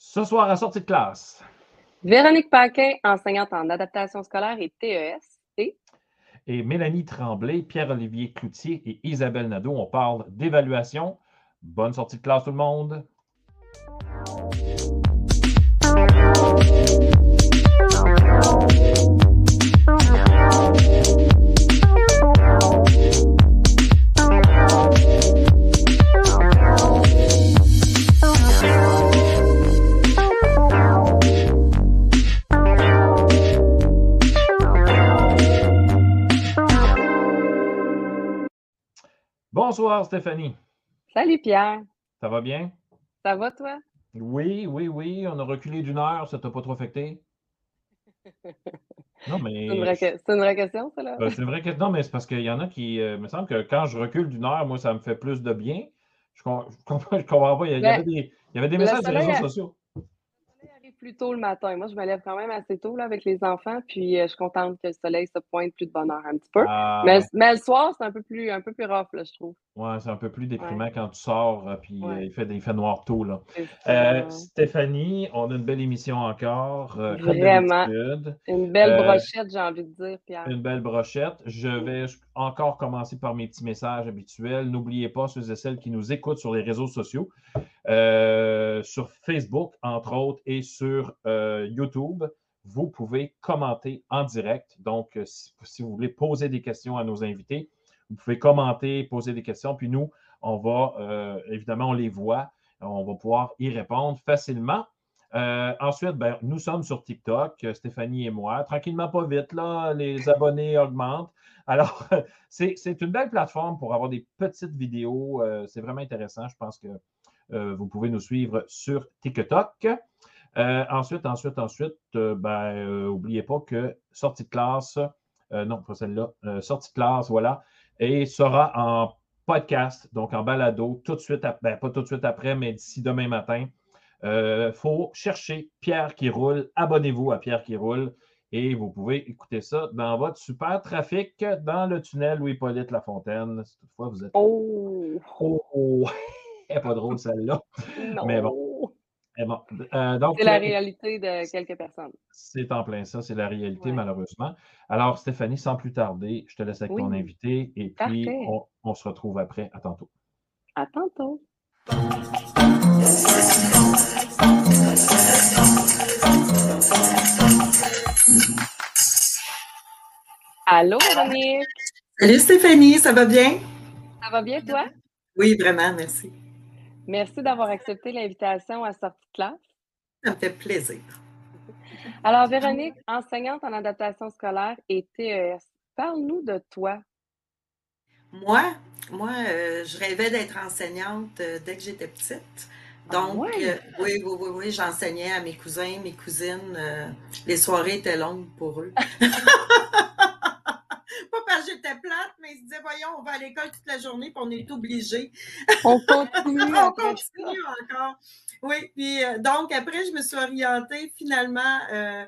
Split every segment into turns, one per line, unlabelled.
Ce soir, à sortie de classe.
Véronique Paquin, enseignante en adaptation scolaire et TES. Et,
Et Mélanie Tremblay, Pierre-Olivier Cloutier et Isabelle Nadeau, on parle d'évaluation. Bonne sortie de classe, tout le monde. Bonsoir Stéphanie.
salut Pierre,
Ça va bien?
ça va toi?
Oui, oui, oui. On a reculé d'une heure. Ça t'a pas trop affecté? Non, mais.
C'est une, vraie une vraie question, ça, là?
Euh, c'est vrai que non, mais c'est parce qu'il y en a qui. euh, me semble que quand je recule d'une heure, moi, ça me fait plus de bien. Je, com- je comprends, je comprends pas. Il y,
Ben,
avait des, il y avait des messages sur les réseaux
a-
sociaux.
Plus tôt le matin. Moi, je me lève quand même assez tôt là, avec les enfants, puis euh, je suis contente que le soleil se pointe plus de bonne heure un petit peu.
Ah,
Mais, mais le soir, c'est un peu plus un peu plus rough, là, je trouve.
Ouais, c'est un peu plus déprimant quand tu sors, euh, puis
Ouais.
euh, il, fait, il fait noir tôt. Là. Euh. Stéphanie, on a une belle émission encore. euh,
Vraiment. Une belle brochette, j'ai envie de dire, Pierre.
Une belle brochette. Je vais encore commencer par mes petits messages habituels. N'oubliez pas, ceux et celles qui nous écoutent sur les réseaux sociaux, euh, sur Facebook, entre autres, et sur YouTube, vous pouvez commenter en direct. Donc, si vous voulez poser des questions à nos invités, vous pouvez commenter, poser des questions, puis nous, on va, euh, évidemment, on les voit, on va pouvoir y répondre facilement. Euh, ensuite, ben, nous sommes sur TikTok, euh, Stéphanie et moi. Tranquillement, pas vite, là, les abonnés augmentent. Alors, c'est une belle plateforme pour avoir des petites vidéos. euh, c'est vraiment intéressant. Je pense que euh, vous pouvez nous suivre sur TikTok. Ensuite, ensuite, ensuite, ben, n'oubliez pas que sortie de classe, non, pas celle-là, sortie de classe, voilà, et sera en podcast, donc en balado, tout de suite, ben, pas tout de suite après, mais d'ici demain matin. Il faut chercher Pierre qui roule. Abonnez-vous à Pierre qui roule et vous pouvez écouter ça dans votre super trafic dans le tunnel Louis-Polyte Lafontaine. Si toutefois vous êtes.
Oh!
Oh, oh. Pas drôle celle-là.
Non!
Mais bon. Euh, donc,
C'est la
euh,
réalité de quelques personnes.
c'est en plein ça, c'est la réalité,
Ouais.
malheureusement. Alors, Stéphanie, sans plus tarder, je te laisse avec
Oui.
ton invité et puis on se retrouve après. À tantôt.
À tantôt. Allô, Véronique?
Salut Stéphanie, ça va bien?
Ça va bien, toi?
Oui, vraiment, merci.
Merci d'avoir accepté l'invitation à sortie de classe.
Ça me fait plaisir.
Alors, Véronique, enseignante en adaptation scolaire et TES, parle-nous de toi.
Moi, moi, euh, je rêvais d'être enseignante euh, dès que j'étais petite.
Ah
Donc,
ouais?
euh, oui, oui, oui, oui, j'enseignais à mes cousins, mes cousines. les soirées étaient longues pour eux. J'étais plate, mais ils se disaient, voyons, on va à l'école toute la journée, puis on est obligés.
On continue
On continue encore. Oui, puis euh, donc après, je me suis orientée finalement euh,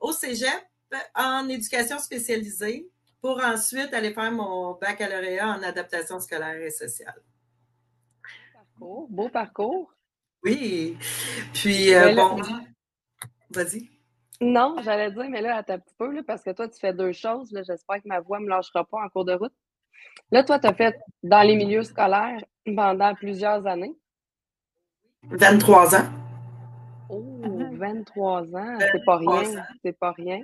au cégep en éducation spécialisée pour ensuite aller faire mon baccalauréat en adaptation scolaire et sociale.
Parcours, beau parcours.
Oui, puis euh, bon, vas-y.
Non, j'allais dire, mais là, attends un petit peu, là, parce que toi, tu fais deux choses. là. J'espère que ma voix ne me lâchera pas en cours de route. Là, toi, tu as fait dans les milieux scolaires pendant plusieurs années.
23 ans.
Oh, 23 ans, c'est pas
23
rien, c'est pas rien.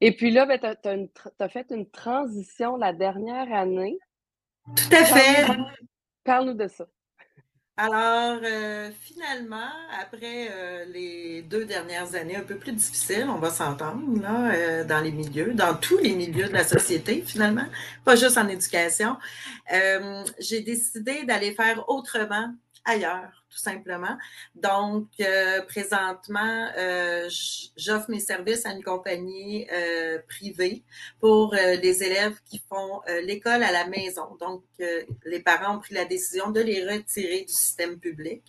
Et puis là, ben, tu as, fait une transition la dernière année.
Tout à fait.
Parle-nous de ça.
Alors, euh, finalement, après euh, les deux dernières années un peu plus difficiles, on va s'entendre, là, euh, dans les milieux, dans tous les milieux de la société, finalement, pas juste en éducation, j'ai décidé d'aller faire autrement ailleurs, tout simplement. Donc, euh, présentement, euh, j'offre mes services à une compagnie euh, privée pour les élèves qui font l'école à la maison. Donc, les parents ont pris la décision de les retirer du système public.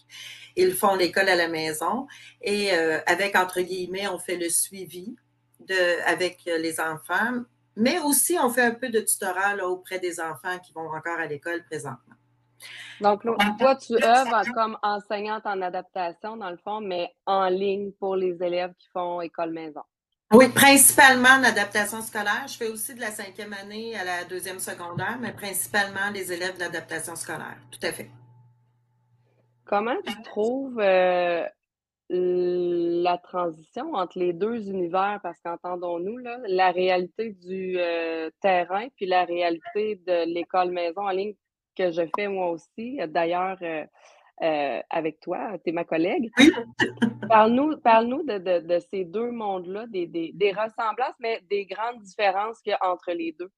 Ils font l'école à la maison et avec, entre guillemets, on fait le suivi avec les enfants, mais aussi on fait un peu de tutorat là, auprès des enfants qui vont encore à l'école présentement.
Donc, toi, tu œuvres comme enseignante en adaptation, dans le fond, mais en ligne pour les élèves qui font école-maison.
Oui, principalement en adaptation scolaire. Je fais aussi de la cinquième année à la deuxième secondaire, mais principalement les élèves d'adaptation scolaire. Tout à fait.
Comment tu trouves euh, la transition entre les deux univers? Parce qu'entendons-nous, la réalité du euh, terrain puis la réalité de l'école maison en ligne que je fais moi aussi. D'ailleurs, euh, euh, avec toi, tu es ma collègue. Parle-nous parle de, de, ces deux mondes-là, des, des, des, ressemblances, mais des grandes différences qu'il y a entre les deux.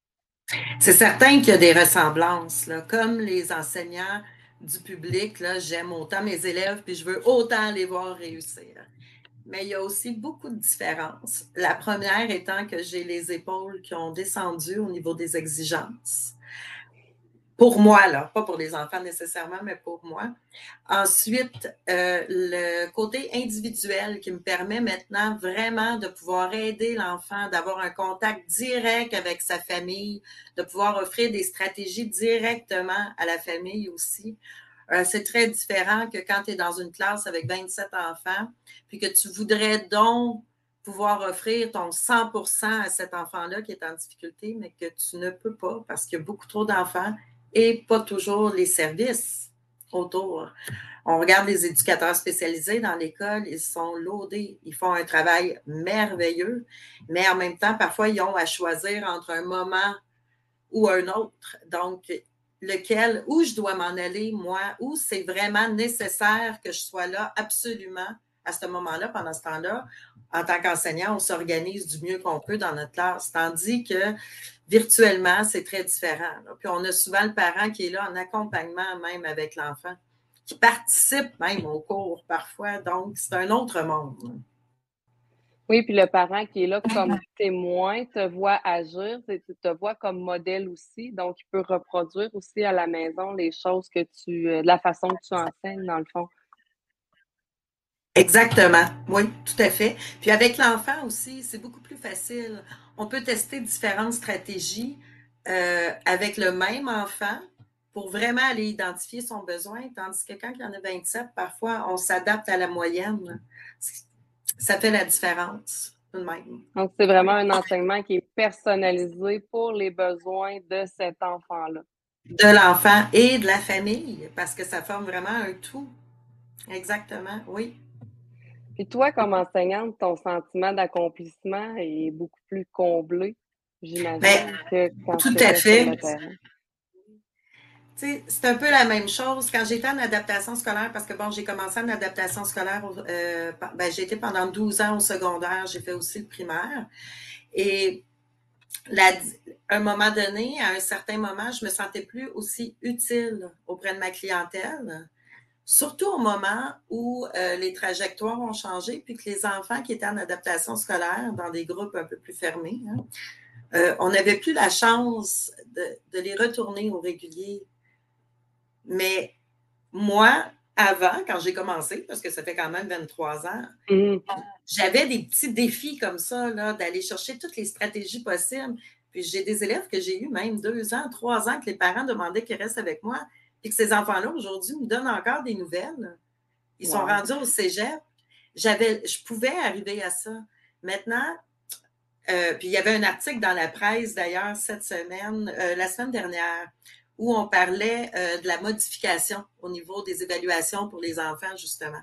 C'est certain qu'il y a des ressemblances. Là. Comme les enseignants du public, j'aime autant mes élèves, puis je veux autant les voir réussir. Mais il y a aussi beaucoup de différences. La première étant que j'ai les épaules qui ont descendu au niveau des exigences. Pour moi, là, pas pour les enfants nécessairement, mais pour moi. Ensuite, euh, le côté individuel qui me permet maintenant vraiment de pouvoir aider l'enfant, d'avoir un contact direct avec sa famille, de pouvoir offrir des stratégies directement à la famille aussi. Euh, c'est très différent que quand tu es dans une classe avec 27 enfants, puis que tu voudrais donc pouvoir offrir ton 100% à cet enfant-là qui est en difficulté, mais que tu ne peux pas parce qu'il y a beaucoup trop d'enfants et pas toujours les services autour. On regarde les éducateurs spécialisés dans l'école, ils sont loadés, ils font un travail merveilleux, mais en même temps, parfois, ils ont à choisir entre un moment ou un autre. Donc, lequel, où je dois m'en aller, moi, où c'est vraiment nécessaire que je sois là absolument à ce moment-là, pendant ce temps-là. En tant qu'enseignant, on s'organise du mieux qu'on peut dans notre classe. Tandis que virtuellement, c'est très différent. Puis on a souvent le parent qui est là en accompagnement même avec l'enfant, qui participe même au cours parfois. Donc, c'est un autre monde.
Oui, puis le parent qui est là comme témoin te voit agir, te voit comme modèle aussi, donc il peut reproduire aussi à la maison les choses que tu, euh, la façon que tu enseignes dans le fond.
Exactement, oui, tout à fait. Puis avec l'enfant aussi, c'est beaucoup plus facile. On peut tester différentes stratégies euh, avec le même enfant pour vraiment aller identifier son besoin, tandis que quand il y en a 27, parfois, on s'adapte à la moyenne. Ça fait la différence. Même.
Donc, c'est vraiment un enseignement qui est personnalisé pour les besoins de cet enfant-là.
De l'enfant et de la famille, parce que ça forme vraiment un tout. Exactement, oui.
Puis toi, comme enseignante, ton sentiment d'accomplissement est beaucoup plus comblé, j'imagine, ben, que quand
Tout à fait. C'est un peu la même chose. Quand j'étais en adaptation scolaire, parce que bon, j'ai commencé en adaptation scolaire, euh, ben, j'ai été pendant 12 ans au secondaire, j'ai fait aussi le primaire. Et à un moment donné, à un certain moment, je me sentais plus aussi utile auprès de ma clientèle. Surtout au moment où euh, les trajectoires ont changé, puis que les enfants qui étaient en adaptation scolaire dans des groupes un peu plus fermés, hein, euh, on n'avait plus la chance de, les retourner au régulier. Mais moi, avant, quand j'ai commencé, parce que ça fait quand même 23 ans, mm. j'avais des petits défis comme ça, d'aller chercher toutes les stratégies possibles. Puis j'ai des élèves que j'ai eu même deux ans, trois ans, que les parents demandaient qu'ils restent avec moi et que ces enfants-là, aujourd'hui, nous donnent encore des nouvelles. Ils sont rendus au cégep. J'avais, je pouvais arriver à ça. Maintenant, euh, puis il y avait un article dans la presse d'ailleurs cette semaine, euh, la semaine dernière, où on parlait euh, de la modification au niveau des évaluations pour les enfants, justement.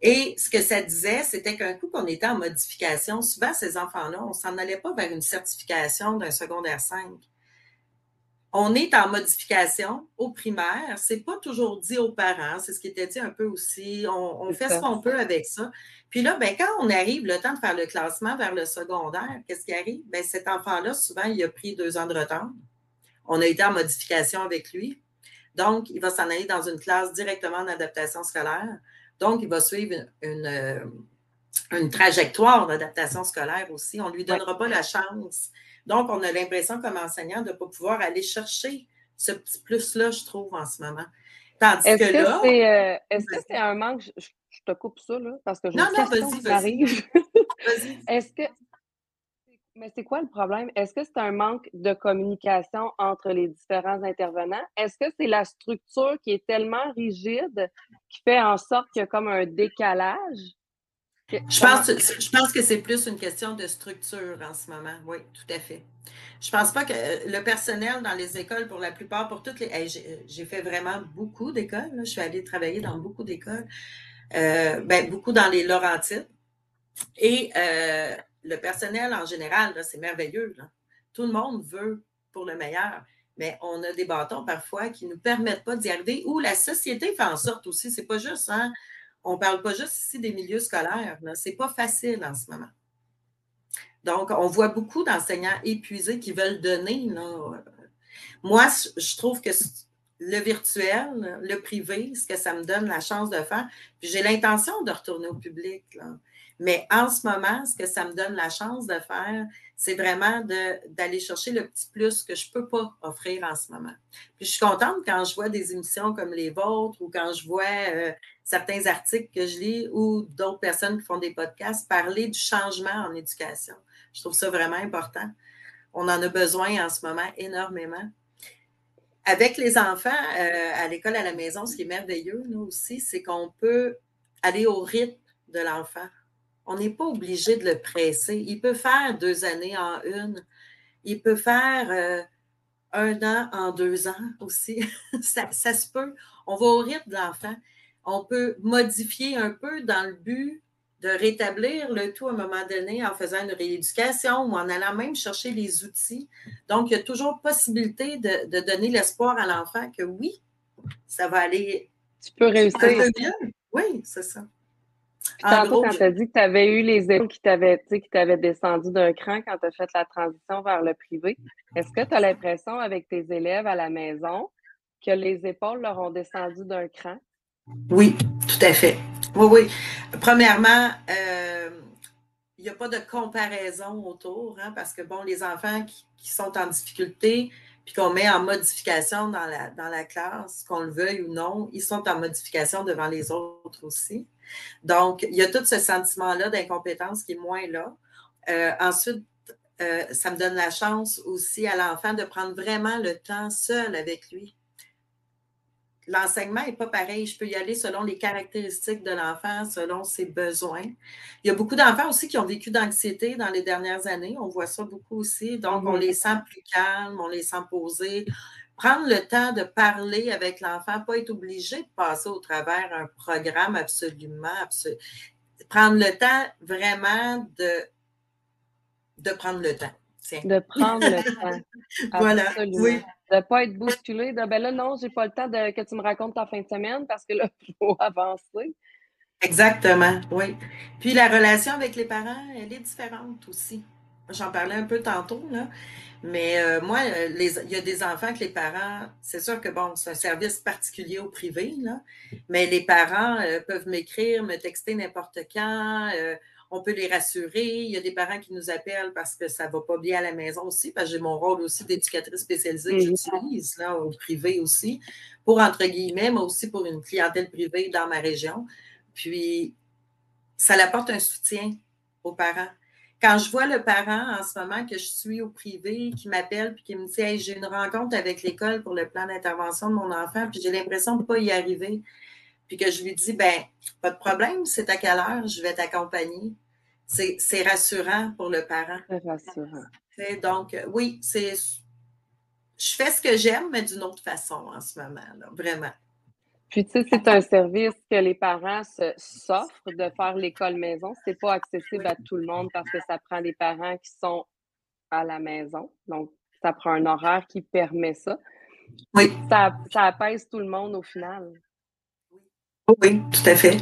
Et ce que ça disait, c'était qu'un coup qu'on était en modification, souvent ces enfants-là, on s'en allait pas vers une certification d'un secondaire 5 on est en modification au primaire. C'est pas toujours dit aux parents, c'est ce qui était dit un peu aussi. On, fait ce qu'on peut avec ça. Puis là, ben, quand on arrive le temps de faire le classement vers le secondaire, qu'est-ce qui arrive? Ben, cet enfant-là, souvent, il a pris deux ans de retard. On a été en modification avec lui. Donc, il va s'en aller dans une classe directement en adaptation scolaire. Donc, il va suivre une, une, trajectoire d'adaptation scolaire aussi. On ne lui donnera pas la chance donc, on a l'impression comme enseignant de ne pas pouvoir aller chercher ce petit plus-là, je trouve, en ce moment.
Tandis est-ce que, là. Euh, est-ce que c'est un manque? Je, te coupe ça, là, parce que je
Non, non, vas-y, vas-y.
est-ce que Mais c'est quoi le problème? Est-ce que c'est un manque de communication entre les différents intervenants? Est-ce que c'est la structure qui est tellement rigide qui fait en sorte qu'il y a comme un décalage?
Je pense, je pense que c'est plus une question de structure en ce moment. Oui, tout à fait. Je pense pas que le personnel dans les écoles, pour la plupart, pour toutes les. j'ai fait vraiment beaucoup d'écoles. Je suis allée travailler dans beaucoup d'écoles. Euh, ben, beaucoup dans les Laurentides. Et euh, le personnel en général, c'est merveilleux. Tout le monde veut pour le meilleur, mais on a des bâtons parfois qui ne nous permettent pas d'y arriver, ou la société fait en sorte aussi, c'est pas juste, hein, on ne parle pas juste ici des milieux scolaires, ce n'est pas facile en ce moment. Donc, on voit beaucoup d'enseignants épuisés qui veulent donner. Moi, je trouve que le virtuel, le privé, ce que ça me donne la chance de faire, puis j'ai l'intention de retourner au public. Mais en ce moment, ce que ça me donne la chance de faire, c'est vraiment d'aller chercher le petit plus que je ne peux pas offrir en ce moment. Puis je suis contente quand je vois des émissions comme les vôtres ou quand je vois euh, certains articles que je lis ou d'autres personnes qui font des podcasts parler du changement en éducation. Je trouve ça vraiment important. On en a besoin en ce moment énormément. Avec les enfants euh, à l'école, à la maison, ce qui est merveilleux, nous aussi, c'est qu'on peut aller au rythme de l'enfant. On n'est pas obligé de le presser. Il peut faire deux années en une. Il peut faire euh, un an en deux ans aussi. ça, se peut. On va au rythme de l'enfant. On peut modifier un peu dans le but de rétablir le tout à un moment donné en faisant une rééducation ou en allant même chercher les outils. Donc, il y a toujours possibilité de, de donner l'espoir à l'enfant que oui, ça va aller.
Tu peux réussir.
Oui, c'est ça.
Tantôt, quand tu as dit que tu avais eu les épaules qui t'avaient descendu d'un cran quand tu as fait la transition vers le privé, est-ce que tu as l'impression avec tes élèves à la maison que les épaules leur ont descendu d'un cran?
Oui, tout à fait. Oui, oui. Premièrement, euh, il n'y a pas de comparaison autour, hein, parce que, bon, les enfants qui sont en difficulté, puis qu'on met en modification dans la, dans la classe, qu'on le veuille ou non, ils sont en modification devant les autres aussi. Donc, il y a tout ce sentiment-là d'incompétence qui est moins là. Euh, ensuite, euh, ça me donne la chance aussi à l'enfant de prendre vraiment le temps seul avec lui l'enseignement n'est pas pareil. Je peux y aller selon les caractéristiques de l'enfant, selon ses besoins. Il y a beaucoup d'enfants aussi qui ont vécu d'anxiété dans les dernières années. On voit ça beaucoup aussi. Donc, on les sent plus calmes, on les sent posés. Prendre le temps de parler avec l'enfant, pas être obligé de passer au travers un programme absolument. Prendre le temps vraiment de, de prendre le temps.
De prendre le temps.
voilà. Oui
de ne pas être bousculé, de ben là, non, j'ai pas le temps de, que tu me racontes ta fin de semaine parce que là, il faut avancer.
Exactement, oui. Puis la relation avec les parents, elle est différente aussi. J'en parlais un peu tantôt, là. Mais euh, moi, euh, il y a des enfants que les parents, c'est sûr que bon, c'est un service particulier au privé, là, mais les parents euh, peuvent m'écrire, me texter n'importe quand on peut les rassurer. Il y a des parents qui nous appellent parce que ça ne va pas bien à la maison aussi, parce que j'ai mon rôle aussi d'éducatrice spécialisée que j'utilise là, au privé aussi, pour entre guillemets, mais aussi pour une clientèle privée dans ma région. Puis, ça apporte un soutien aux parents. Quand je vois le parent en ce moment que je suis au privé, qui m'appelle puis qui me dit hey, j'ai une rencontre avec l'école pour le plan d'intervention de mon enfant, puis j'ai l'impression de ne pas y arriver puis que je lui dis, ben, pas de problème, c'est à quelle heure, je vais t'accompagner? C'est rassurant pour le parent.
C'est rassurant.
donc, oui, c'est. Je fais ce que j'aime, mais d'une autre façon en ce moment, là, vraiment.
Puis, tu sais, c'est un service que les parents s'offrent de faire l'école maison. Ce n'est pas accessible à tout le monde parce que ça prend des parents qui sont à la maison. Donc, ça prend un horaire qui permet ça.
Oui.
Ça, ça apaise tout le monde au final.
Oui, tout à fait.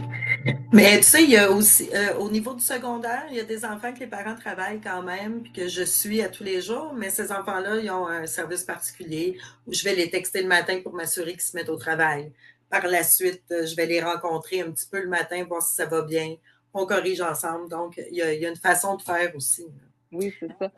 Mais tu sais, il y a aussi, euh, au niveau du secondaire, il y a des enfants que les parents travaillent quand même, puis que je suis à tous les jours, mais ces enfants-là, ils ont un service particulier où je vais les texter le matin pour m'assurer qu'ils se mettent au travail. Par la suite, euh, je vais les rencontrer un petit peu le matin, voir si ça va bien. On corrige ensemble. Donc, il y a, une façon de faire aussi.
Oui, c'est ça.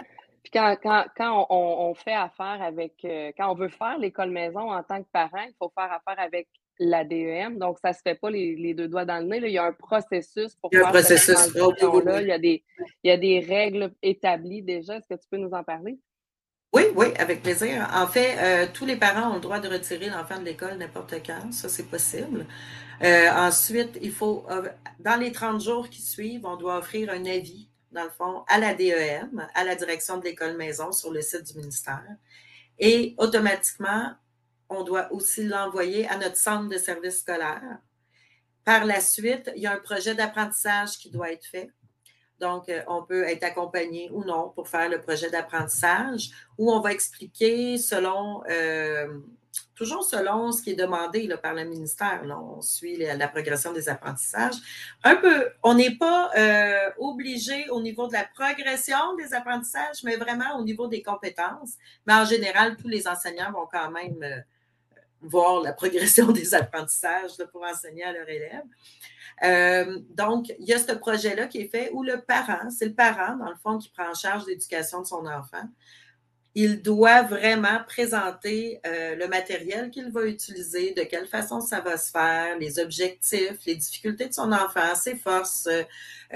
Puis quand, quand, on, fait affaire avec, euh, quand on veut faire l'école maison en tant que parent, il faut faire affaire avec la DEM. Donc, ça ne se fait pas les, deux doigts dans le nez. Il y a un processus pour. Il, y a des, il y a des règles établies déjà. Est-ce que tu peux nous en parler?
Oui, oui, avec plaisir. En fait, euh, tous les parents ont le droit de retirer l'enfant de l'école n'importe quand. Ça, c'est possible. Euh, ensuite, il faut, euh, dans les 30 jours qui suivent, on doit offrir un avis, dans le fond, à la DEM, à la direction de l'école maison sur le site du ministère. Et automatiquement, on doit aussi l'envoyer à notre centre de service scolaire. Par la suite, il y a un projet d'apprentissage qui doit être fait. Donc, euh, on peut être accompagné ou non pour faire le projet d'apprentissage où on va expliquer selon, euh, toujours selon ce qui est demandé par le ministère. on suit la, progression des apprentissages. Un peu, on n'est pas euh, obligé au niveau de la progression des apprentissages, mais vraiment au niveau des compétences. Mais en général, tous les enseignants vont quand même voir la progression des apprentissages pour enseigner à leurs élèves. Euh, donc, il y a ce projet-là qui est fait où le parent, c'est le parent, dans le fond, qui prend en charge l'éducation de son enfant. Il doit vraiment présenter euh, le matériel qu'il va utiliser, de quelle façon ça va se faire, les objectifs, les difficultés de son enfant, ses forces, euh,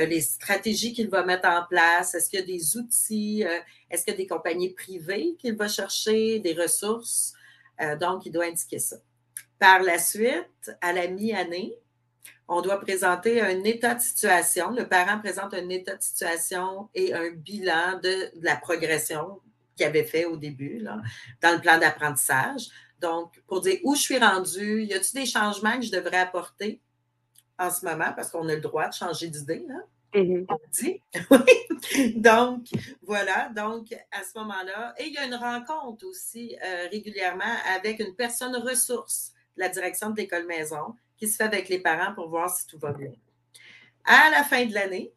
les stratégies qu'il va mettre en place. Est-ce qu'il y a des outils? Est-ce qu'il y a des compagnies privées qu'il va chercher, des ressources? Donc, il doit indiquer ça. Par la suite, à la mi-année, on doit présenter un état de situation. Le parent présente un état de situation et un bilan de, la progression qu'il avait fait au début là, dans le plan d'apprentissage. Donc, pour dire où je suis rendu, y a-t-il des changements que je devrais apporter en ce moment, parce qu'on a le droit de changer d'idée, là. Dit. donc, voilà. Donc, à ce moment-là, et il y a une rencontre aussi euh, régulièrement avec une personne ressource la direction de l'école maison qui se fait avec les parents pour voir si tout va bien. À la fin de l'année,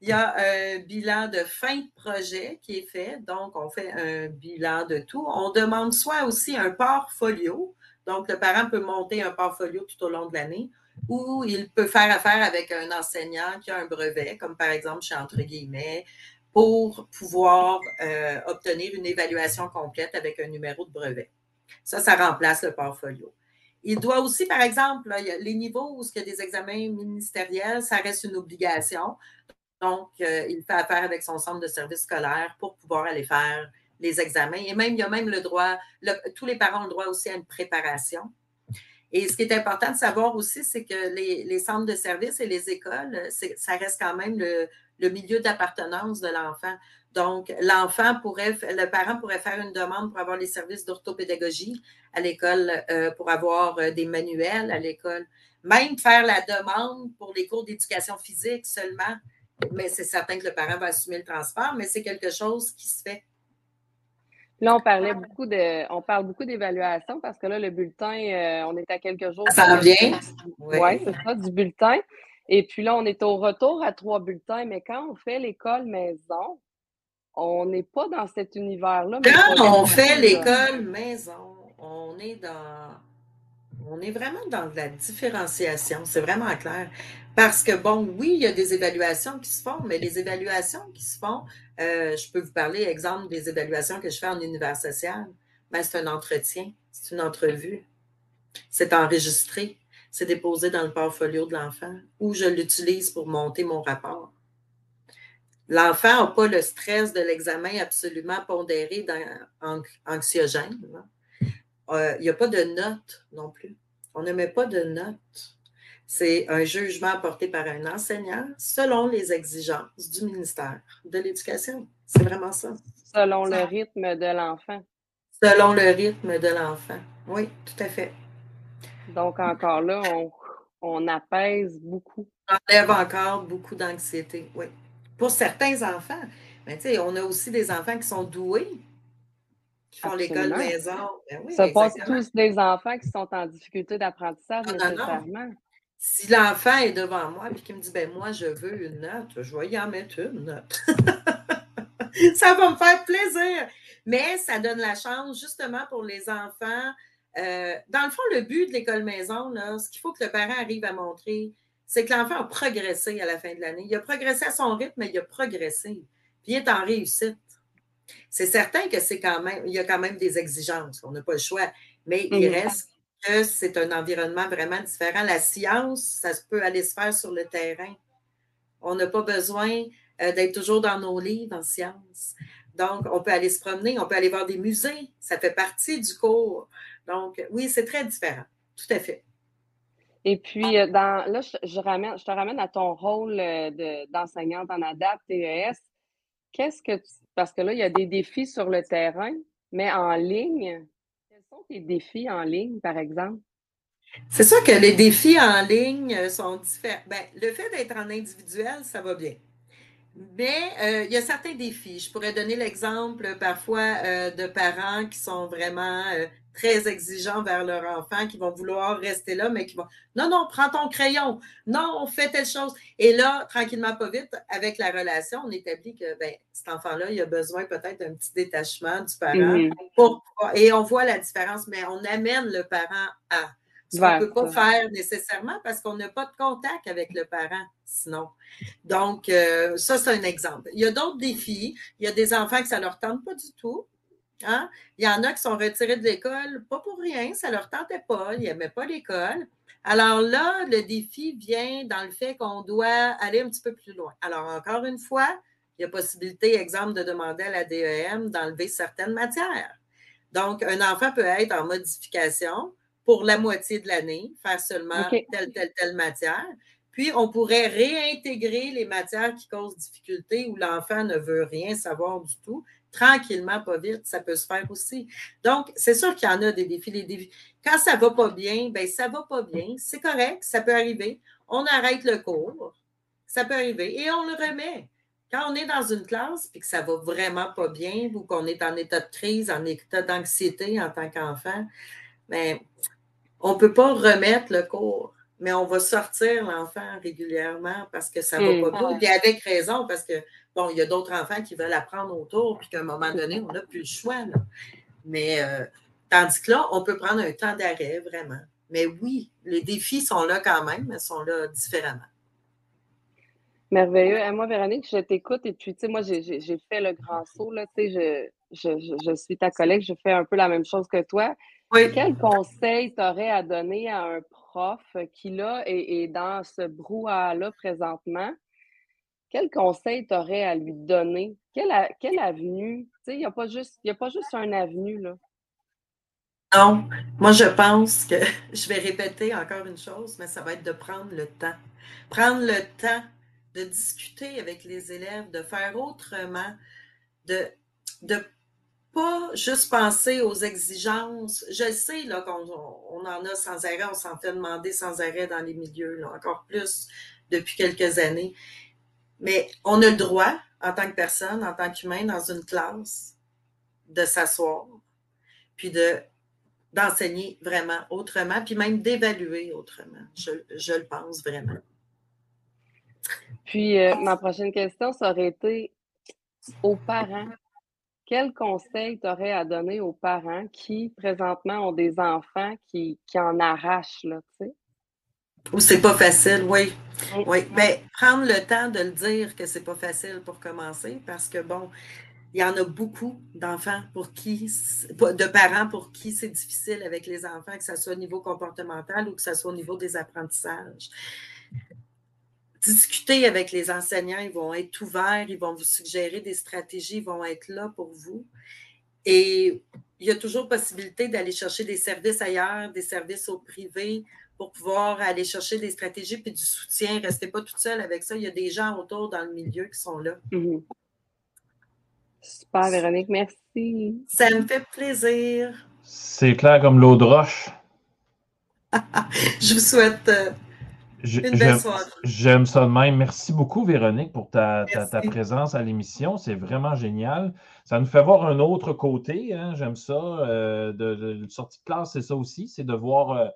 il y a un bilan de fin de projet qui est fait. Donc, on fait un bilan de tout. On demande soit aussi un portfolio. Donc, le parent peut monter un portfolio tout au long de l'année ou il peut faire affaire avec un enseignant qui a un brevet, comme par exemple chez Entre guillemets, pour pouvoir euh, obtenir une évaluation complète avec un numéro de brevet. Ça, ça remplace le portfolio. Il doit aussi, par exemple, les niveaux où il y a des examens ministériels, ça reste une obligation. Donc, euh, il fait affaire avec son centre de service scolaire pour pouvoir aller faire les examens. Et même, il y a même le droit, tous les parents ont le droit aussi à une préparation. Et ce qui est important de savoir aussi, c'est que les, centres de service et les écoles, ça reste quand même le, le milieu d'appartenance de l'enfant. Donc, l'enfant pourrait, le parent pourrait faire une demande pour avoir les services d'orthopédagogie à l'école, euh, pour avoir euh, des manuels à l'école, même faire la demande pour les cours d'éducation physique seulement. Mais c'est certain que le parent va assumer le transport, mais c'est quelque chose qui se fait.
Là, on parlait beaucoup de, on parle beaucoup d'évaluation parce que là, le bulletin, euh, on est à quelques jours.
Ça revient.
Oui, ouais, c'est ça, du bulletin. Et puis là, on est au retour à trois bulletins, mais quand on fait l'école maison, on n'est pas dans cet univers-là.
Quand on fait l'école maison, on est dans. On est vraiment dans la différenciation, c'est vraiment clair. Parce que, bon, oui, il y a des évaluations qui se font, mais les évaluations qui se font, euh, je peux vous parler, exemple, des évaluations que je fais en univers social. Ben, c'est un entretien, c'est une entrevue, c'est enregistré, c'est déposé dans le portfolio de l'enfant ou je l'utilise pour monter mon rapport. L'enfant n'a pas le stress de l'examen absolument pondéré, anxiogène. Euh, il n'y a pas de notes non plus. On ne met pas de notes. C'est un jugement apporté par un enseignant selon les exigences du ministère de l'Éducation. C'est vraiment ça.
Selon le rythme de l'enfant.
Selon le rythme de l'enfant. Oui, tout à fait.
Donc, encore là, on, on apaise beaucoup.
On enlève encore beaucoup d'anxiété, oui pour certains enfants. Mais tu sais, on a aussi des enfants qui sont doués, qui font l'école maison.
Ben oui, Ça passe tous des enfants qui sont en difficulté d'apprentissage nécessairement.
Si l'enfant est devant moi et qu'il me dit ben moi je veux une note, je vais y en mettre une note. ça va me faire plaisir. Mais ça donne la chance justement pour les enfants. Euh, dans le fond, le but de l'école maison, là, ce qu'il faut que le parent arrive à montrer, c'est que l'enfant a progressé à la fin de l'année. Il a progressé à son rythme, mais il a progressé. Puis il est en réussite. C'est certain que c'est quand même, il y a quand même des exigences. On n'a pas le choix. Mais il reste c'est un environnement vraiment différent. La science, ça peut aller se faire sur le terrain. On n'a pas besoin euh, d'être toujours dans nos livres en sciences. Donc, on peut aller se promener, on peut aller voir des musées. Ça fait partie du cours. Donc, oui, c'est très différent. Tout à fait.
Et puis, euh, dans, là, je, te ramène à ton rôle euh, d'enseignante en ADAPT TES. Qu'est-ce que tu. Parce que là, il y a des défis sur le terrain, mais en ligne, sont défis en ligne, par exemple?
C'est sûr que les défis en ligne sont différents. Ben, le fait d'être en individuel, ça va bien. Mais euh, il y a certains défis. Je pourrais donner l'exemple parfois euh, de parents qui sont vraiment euh, très exigeants vers leur enfant, qui vont vouloir rester là, mais qui vont Non, non, prends ton crayon. Non, on fait telle chose. Et là, tranquillement, pas vite, avec la relation, on établit que ben, cet enfant-là, il a besoin peut-être d'un petit détachement du parent. Mm-hmm. et on voit la différence, mais on amène le parent à. Ce qu'on ne peut pas faire nécessairement parce qu'on n'a pas de contact avec le parent sinon. Donc, euh, ça, c'est un exemple. Il y a d'autres défis. Il y a des enfants que ça ne leur tente pas du tout. Hein? Il y en a qui sont retirés de l'école, pas pour rien, ça ne leur tentait pas, ils n'aimaient pas l'école. Alors là, le défi vient dans le fait qu'on doit aller un petit peu plus loin. Alors, encore une fois, il y a possibilité, exemple, de demander à la DEM d'enlever certaines matières. Donc, un enfant peut être en modification, pour la moitié de l'année, faire seulement telle, telle, telle matière. Puis, on pourrait réintégrer les matières qui causent difficulté où l'enfant ne veut rien savoir du tout. Tranquillement, pas vite, ça peut se faire aussi. Donc, c'est sûr qu'il y en a des défis. Les défis. Quand ça ne va pas bien, bien, ça ne va pas bien. C'est correct, ça peut arriver. On arrête le cours. Ça peut arriver et on le remet. Quand on est dans une classe et que ça va vraiment pas bien ou qu'on est en état de crise, en état d'anxiété en tant qu'enfant, bien, on ne peut pas remettre le cours, mais on va sortir l'enfant régulièrement parce que ça ne va pas bien. Puis avec raison, parce que, bon, il y a d'autres enfants qui veulent apprendre autour, puis qu'à un moment donné, on n'a plus le choix. Mais euh, tandis que là, on peut prendre un temps d'arrêt, vraiment. Mais oui, les défis sont là quand même, mais sont là différemment.
Merveilleux. Et moi, Véronique, je t'écoute et puis, tu sais, moi, j'ai fait le grand saut, là, tu sais, je, je, suis ta collègue, je fais un peu la même chose que toi. Quel conseil tu aurais à donner à un prof qui, là, est, dans ce brouhaha-là présentement? Quel conseil tu aurais à lui donner? Quelle, avenue? Tu sais, il n'y a, pas juste, a pas juste un avenue, là.
Non, moi je pense que je vais répéter encore une chose, mais ça va être de prendre le temps. Prendre le temps de discuter avec les élèves, de faire autrement, de, de pas juste penser aux exigences. Je sais là, qu'on on en a sans arrêt, on s'en fait demander sans arrêt dans les milieux, encore plus depuis quelques années. Mais on a le droit, en tant que personne, en tant qu'humain, dans une classe, de s'asseoir, puis de d'enseigner vraiment autrement, puis même d'évaluer autrement. Je, le pense vraiment.
Puis, euh, ma prochaine question, ça aurait été aux parents quel conseil tu aurais à donner aux parents qui, présentement, ont des enfants qui, en arrachent, là, tu sais?
Ou c'est pas facile, oui. Oui. Mais ben, prendre le temps de le dire que c'est pas facile pour commencer, parce que bon, il y en a beaucoup d'enfants pour qui, de parents pour qui c'est difficile avec les enfants, que ce soit au niveau comportemental ou que ce soit au niveau des apprentissages discuter avec les enseignants, ils vont être ouverts, ils vont vous suggérer des stratégies, ils vont être là pour vous. Et il y a toujours possibilité d'aller chercher des services ailleurs, des services au privé pour pouvoir aller chercher des stratégies puis du soutien. Restez pas toute seule avec ça. Il y a des gens autour dans le milieu qui sont là.
Mhm. Super, Véronique. Merci.
Ça me fait plaisir.
C'est clair comme l'eau de roche.
Je vous souhaite euh,
J'aime ça de même. Merci beaucoup, Véronique, pour ta, présence à l'émission. C'est vraiment génial. Ça nous fait voir un autre côté. Hein. J'aime ça. Euh, de, sortie de classe, c'est ça aussi. C'est de voir euh,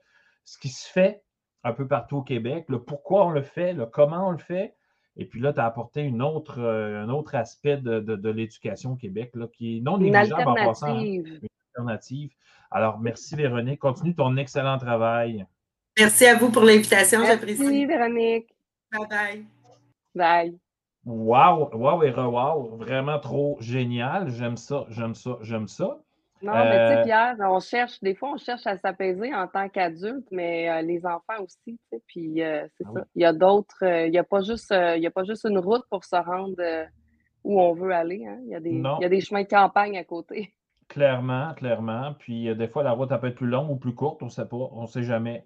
ce qui se fait un peu partout au Québec, le pourquoi on le fait, le comment on le fait. Et puis là, tu as apporté une autre, euh, un autre aspect de, l'éducation au Québec là, qui est non négligeable en passant. Hein. Une alternative. Alors, merci, Véronique. Continue ton excellent travail.
Merci à vous pour l'invitation, j'apprécie.
Merci, Véronique.
Bye bye.
Bye.
Wow, wow et re-wow. Vraiment trop génial. J'aime ça, j'aime ça, j'aime ça.
Non, mais tu sais, Pierre, on cherche, des fois, on cherche à s'apaiser en tant qu'adulte, mais les enfants aussi, tu sais, puis c'est ah ça. Il y a d'autres, il n'y a, pas juste, il y a pas juste une route pour se rendre où on veut aller. Hein. Il, y a des, il y a des chemins de campagne à côté.
Clairement, clairement. Puis des fois, la route, elle peut être plus longue ou plus courte, on ne sait pas, on ne sait jamais.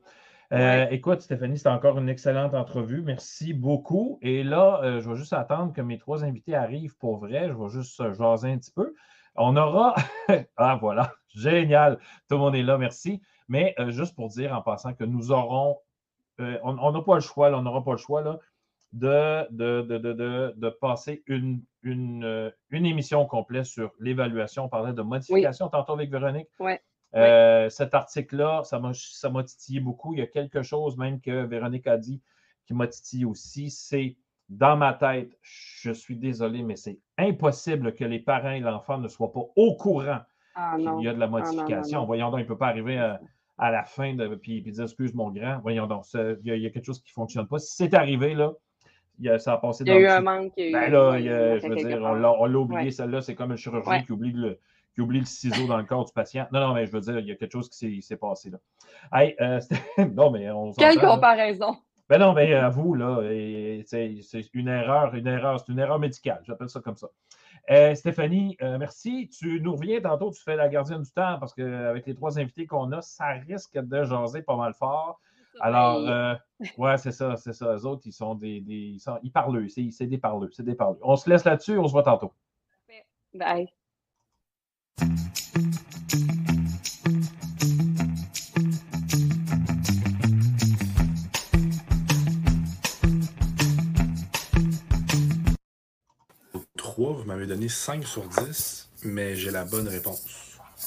Euh, écoute, Stéphanie, c'était encore une excellente entrevue. Merci beaucoup. Et là, euh, je vais juste attendre que mes trois invités arrivent pour vrai. Je vais juste euh, jaser un petit peu. On aura. ah, voilà. Génial. Tout le monde est là. Merci. Mais juste pour dire en passant que nous aurons. on n'a pas le choix, on n'aura pas le choix là, de, de, passer une, une, émission complète sur l'évaluation. On parlait de modification tantôt avec Véronique.
Oui.
Euh, cet article-là, ça m'a titillé beaucoup. Il y a quelque chose même que Véronique a dit qui m'a titillé aussi. C'est dans ma tête, je suis désolé, mais c'est impossible que les parents et l'enfant ne soient pas au courant ah, qu'il y a de la ah, modification. Voyons donc, il ne peut pas arriver à, la fin de, puis, puis, dire excuse mon grand. Voyons donc, il y, a, quelque chose qui ne fonctionne pas. Si c'est arrivé, là, ça a passé
dans Il y a eu un manque.
Ben là, je veux dire, on l'a oublié, celle-là. C'est comme un chirurgien qui oublie le, qui oublie le ciseau dans le corps du patient. Non, non, mais je veux dire, il y a quelque chose qui s'est passé là. Hey, euh, non, mais on
Quelle comparaison!
Ben non, mais à vous, là, c'est une erreur, une erreur, c'est une erreur médicale, j'appelle ça comme ça. Euh, Stéphanie, euh, merci. Tu nous reviens tantôt, tu fais la gardienne du temps parce qu'avec les trois invités qu'on a, ça risque de jaser pas mal fort. Alors, ouais, c'est ça, c'est ça. Les autres, ils sont des. des ils, sont, ils parlent, c'est des parleux, c'est des parleux. On se laisse là-dessus, on se voit tantôt.
Bye.
Vous m'avez donné 5 sur 10, mais j'ai la bonne réponse.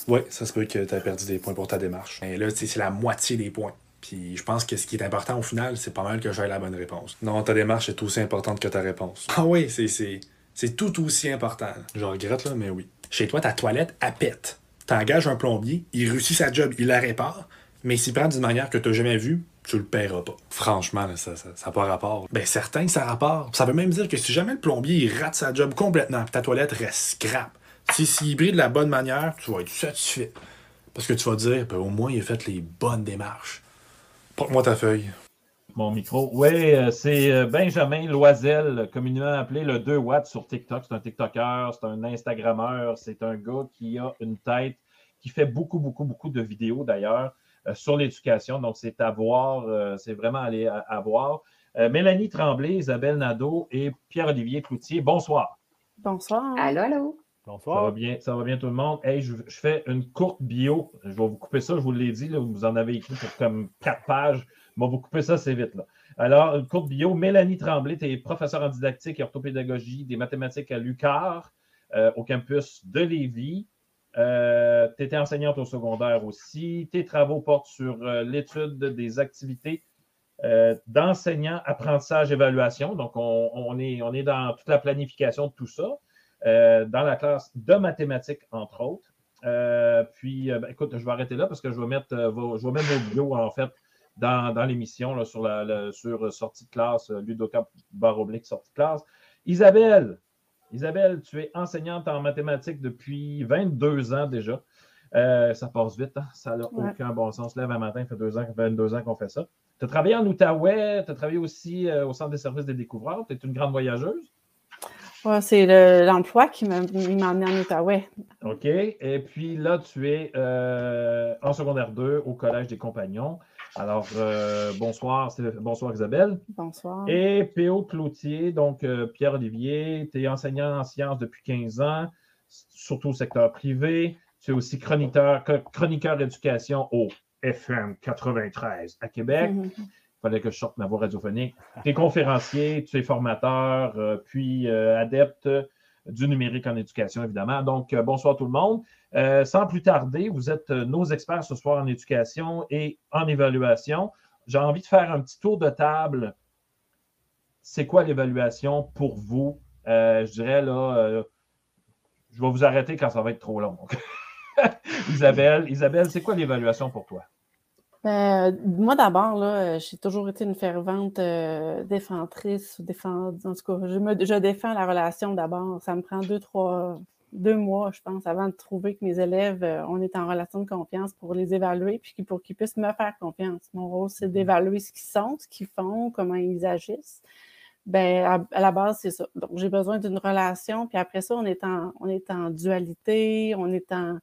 Oui, ça se peut que tu aies perdu des points pour ta démarche. Et là, c'est la moitié des points. Puis je pense que ce qui est important au final, c'est pas mal que j'aie la bonne réponse. Non, ta démarche est aussi importante que ta réponse. Ah oui, c'est tout aussi important. Je regrette, là, mais oui. Chez toi, ta toilette, elle pète. T'engages un plombier, il réussit sa job, il la répare, mais s'il prend d'une manière que tu n'as jamais vue, tu le paieras pas. Franchement, ça n'a pas rapport. Ben, certain ça rapporte. Ça veut même dire que si jamais le plombier il rate sa job complètement, ta toilette reste scrap, si s'il brille de la bonne manière, tu vas être satisfait. Parce que tu vas dire, ben, au moins, il a fait les bonnes démarches. Porte-moi ta feuille.
Mon micro. Oui, euh, c'est euh, Benjamin Loisel, communément appelé le 2 watts sur TikTok. C'est un TikToker, c'est un Instagrammeur, c'est un gars qui a une tête, qui fait beaucoup, beaucoup, beaucoup de vidéos d'ailleurs. Euh, sur l'éducation. Donc, c'est à voir, euh, c'est vraiment aller à, voir. Euh, Mélanie Tremblay, Isabelle Nadeau et Pierre-Olivier Cloutier, bonsoir.
Bonsoir.
Allô, allô.
Bonsoir. Ça va bien, ça va bien tout le monde? Hey, je, fais une courte bio. Je vais vous couper ça, je vous l'ai dit, vous en avez écrit pour comme quatre pages. Vous couper ça assez vite. Là. Alors, une courte bio. Mélanie Tremblay, tu es professeure en didactique et orthopédagogie des mathématiques à l'UCAR, au campus de Lévis. Euh, tu étais enseignante au secondaire aussi. Tes travaux portent sur euh, l'étude des activités euh, d'enseignants, apprentissage, évaluation. Donc, on, est, on est dans toute la planification de tout ça, dans la classe de mathématiques, entre autres. puis, ben, écoute, je vais arrêter là parce que je vais mettre, vos, je vais mettre vos vidéos, en fait, dans, l'émission sur, la, sur sortie de classe, Ludocamp baroblique sortie de classe. Isabelle, Isabelle, tu es enseignante en mathématiques depuis 22 ans déjà. Euh, ça passe vite, hein? ça n'a aucun bon sens. Lève un matin, ça fait deux ans, 22 ans qu'on fait ça. Tu as travaillé en Outaouais, tu as travaillé aussi euh, au Centre des services des découvreurs. Tu es une grande voyageuse.
Ouais, c'est l'emploi qui m'a amené en Outaouais.
OK. Et puis là, tu es euh, en secondaire 2 au Collège des Compagnons. Alors, euh, bonsoir, bonsoir Isabelle.
Bonsoir.
Et P.O. Cloutier, donc euh, Pierre-Olivier, tu es enseignant en sciences depuis 15 ans, surtout au secteur privé. Tu es aussi chroniqueur, chroniqueur d'éducation au FM 93 à Québec. Il fallait que je sorte ma voix radiophonique. Tu es conférencier, tu es formateur, euh, puis adepte du numérique en éducation, évidemment. Donc, bonsoir tout le monde. Euh, sans plus tarder, vous êtes euh, nos experts ce soir en éducation et en évaluation. J'ai envie de faire un petit tour de table. C'est quoi l'évaluation pour vous? Euh, je dirais là, je vais vous arrêter quand ça va être trop long. Isabelle, Isabelle, c'est quoi l'évaluation pour toi?
Moi, d'abord, j'ai toujours été une fervente défendrice, en tout cas, je, je défends la relation d'abord. Ça me prend deux, trois, deux mois, je pense, avant de trouver que mes élèves, euh, on est en relation de confiance pour les évaluer, puis pour qu'ils puissent me faire confiance. Mon rôle, c'est d'évaluer ce qu'ils sont, ce qu'ils font, comment ils agissent. Ben, à, la base, c'est ça. Donc, j'ai besoin d'une relation, puis après ça, on est en, on est en dualité, on est en,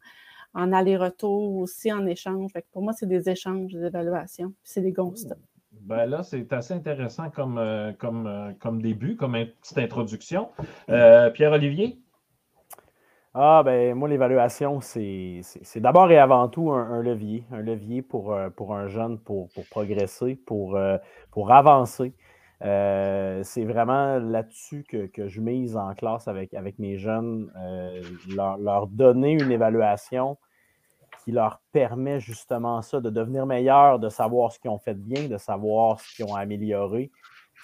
en aller-retour aussi, en échange. pour moi, c'est des échanges, des évaluations, c'est des constats.
Ben là, c'est assez intéressant comme, euh, comme, euh, comme début, comme petite introduction. Pierre-Olivier?
Ah, ben moi, l'évaluation, c'est d'abord et avant tout un, levier, un levier pour, euh, pour un jeune pour, progresser, pour, euh, pour avancer. Euh, c'est vraiment là-dessus que, je mise en classe avec, avec mes jeunes, leur, donner une évaluation qui leur permet justement ça, de devenir meilleur, de savoir ce qu'ils ont fait bien, de savoir ce qu'ils ont amélioré.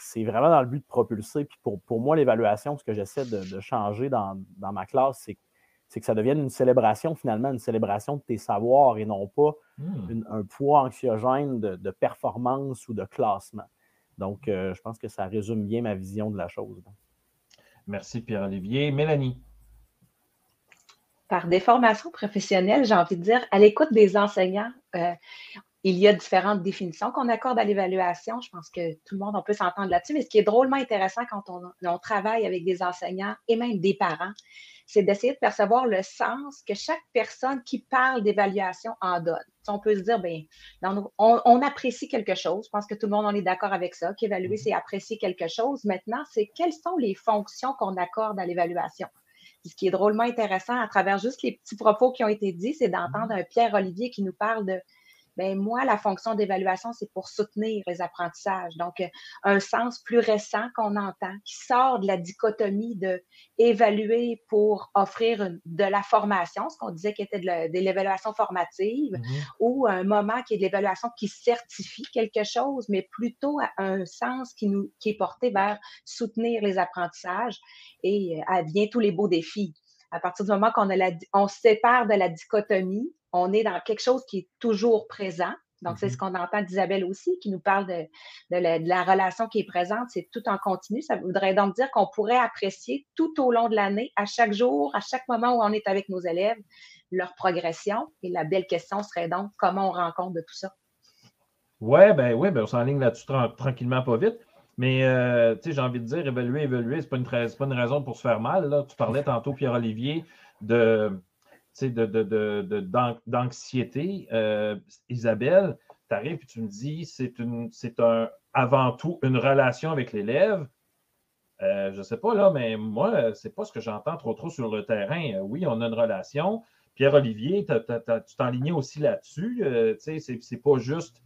C'est vraiment dans le but de propulser. Puis pour, pour moi, l'évaluation, ce que j'essaie de, changer dans, dans ma classe, c'est c'est que ça devienne une célébration, finalement, une célébration de tes savoirs et non pas hmm. un poids anxiogène de, performance ou de classement. Donc, euh, je pense que ça résume bien ma vision de la chose.
Merci, Pierre-Olivier. Mélanie.
Par des formations professionnelles, j'ai envie de dire, à l'écoute des enseignants, euh, il y a différentes définitions qu'on accorde à l'évaluation. Je pense que tout le monde, on peut s'entendre là-dessus. Mais ce qui est drôlement intéressant quand on travaille avec des enseignants et même des parents, c'est d'essayer de percevoir le sens que chaque personne qui parle d'évaluation en donne. on peut se dire, bien, on, apprécie quelque chose. Je pense que tout le monde en est d'accord avec ça, qu'évaluer, mm-hmm. c'est apprécier quelque chose. Maintenant, c'est quelles sont les fonctions qu'on accorde à l'évaluation? Ce qui est drôlement intéressant à travers juste les petits propos qui ont été dits, c'est d'entendre mm-hmm. un Pierre-Olivier qui nous parle de ben, moi, la fonction d'évaluation, c'est pour soutenir les apprentissages. Donc, euh, un sens plus récent qu'on entend, qui sort de la dichotomie de évaluer pour offrir de la formation, ce qu'on disait qui était de l'évaluation formative, mm-hmm. ou un moment qui est de l'évaluation qui certifie quelque chose, mais plutôt un sens qui, nous, qui est porté vers soutenir les apprentissages et euh, vient tous les beaux défis à partir du moment qu'on on se sépare de la dichotomie, on est dans quelque chose qui est toujours présent. Donc, c'est ce mm-hmm. qu'on entend d'Isabelle aussi, qui nous parle de, la, relation qui est présente. C'est tout en continu. Ça voudrait donc dire qu'on pourrait apprécier tout au long de l'année, à chaque jour, à chaque moment où on est avec nos élèves, leur progression. Et la belle question serait donc comment on rend compte de tout ça.
Ouais, ben oui, ben on s'enligne là-dessus tranquillement, pas vite. Mais euh, j'ai envie de dire, évaluer, évaluer, ce n'est pas, pas, une raison pour se faire mal. Là. Tu parlais tantôt, Pierre-Olivier, de d'anxiété. Euh, Isabelle, tu arrives et tu me dis c'est un, avant tout une relation avec l'élève. Euh, je ne sais pas, là, mais moi, c'est pas ce que j'entends trop trop sur le terrain. Euh, oui, on a une relation. Pierre-Olivier, tu t'enlignais aussi là-dessus. c'est pas juste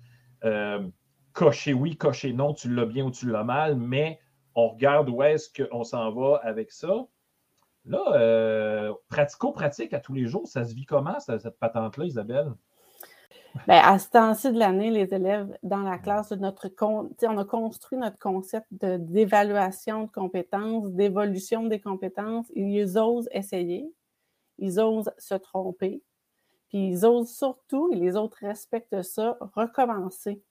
cocher oui, cocher non, tu l'as bien ou tu l'as mal, mais on regarde où est-ce qu'on s'en va avec ça. Là, euh, pratico-pratique à tous les jours, ça se vit comment, cette, patente-là, Isabelle?
Bien, à ce temps-ci de l'année, les élèves dans la classe notre on a construit notre concept d'évaluation de, compétences, d'évolution des compétences. Ils osent essayer, ils osent se tromper, puis ils osent surtout, et les autres respectent ça, recommencer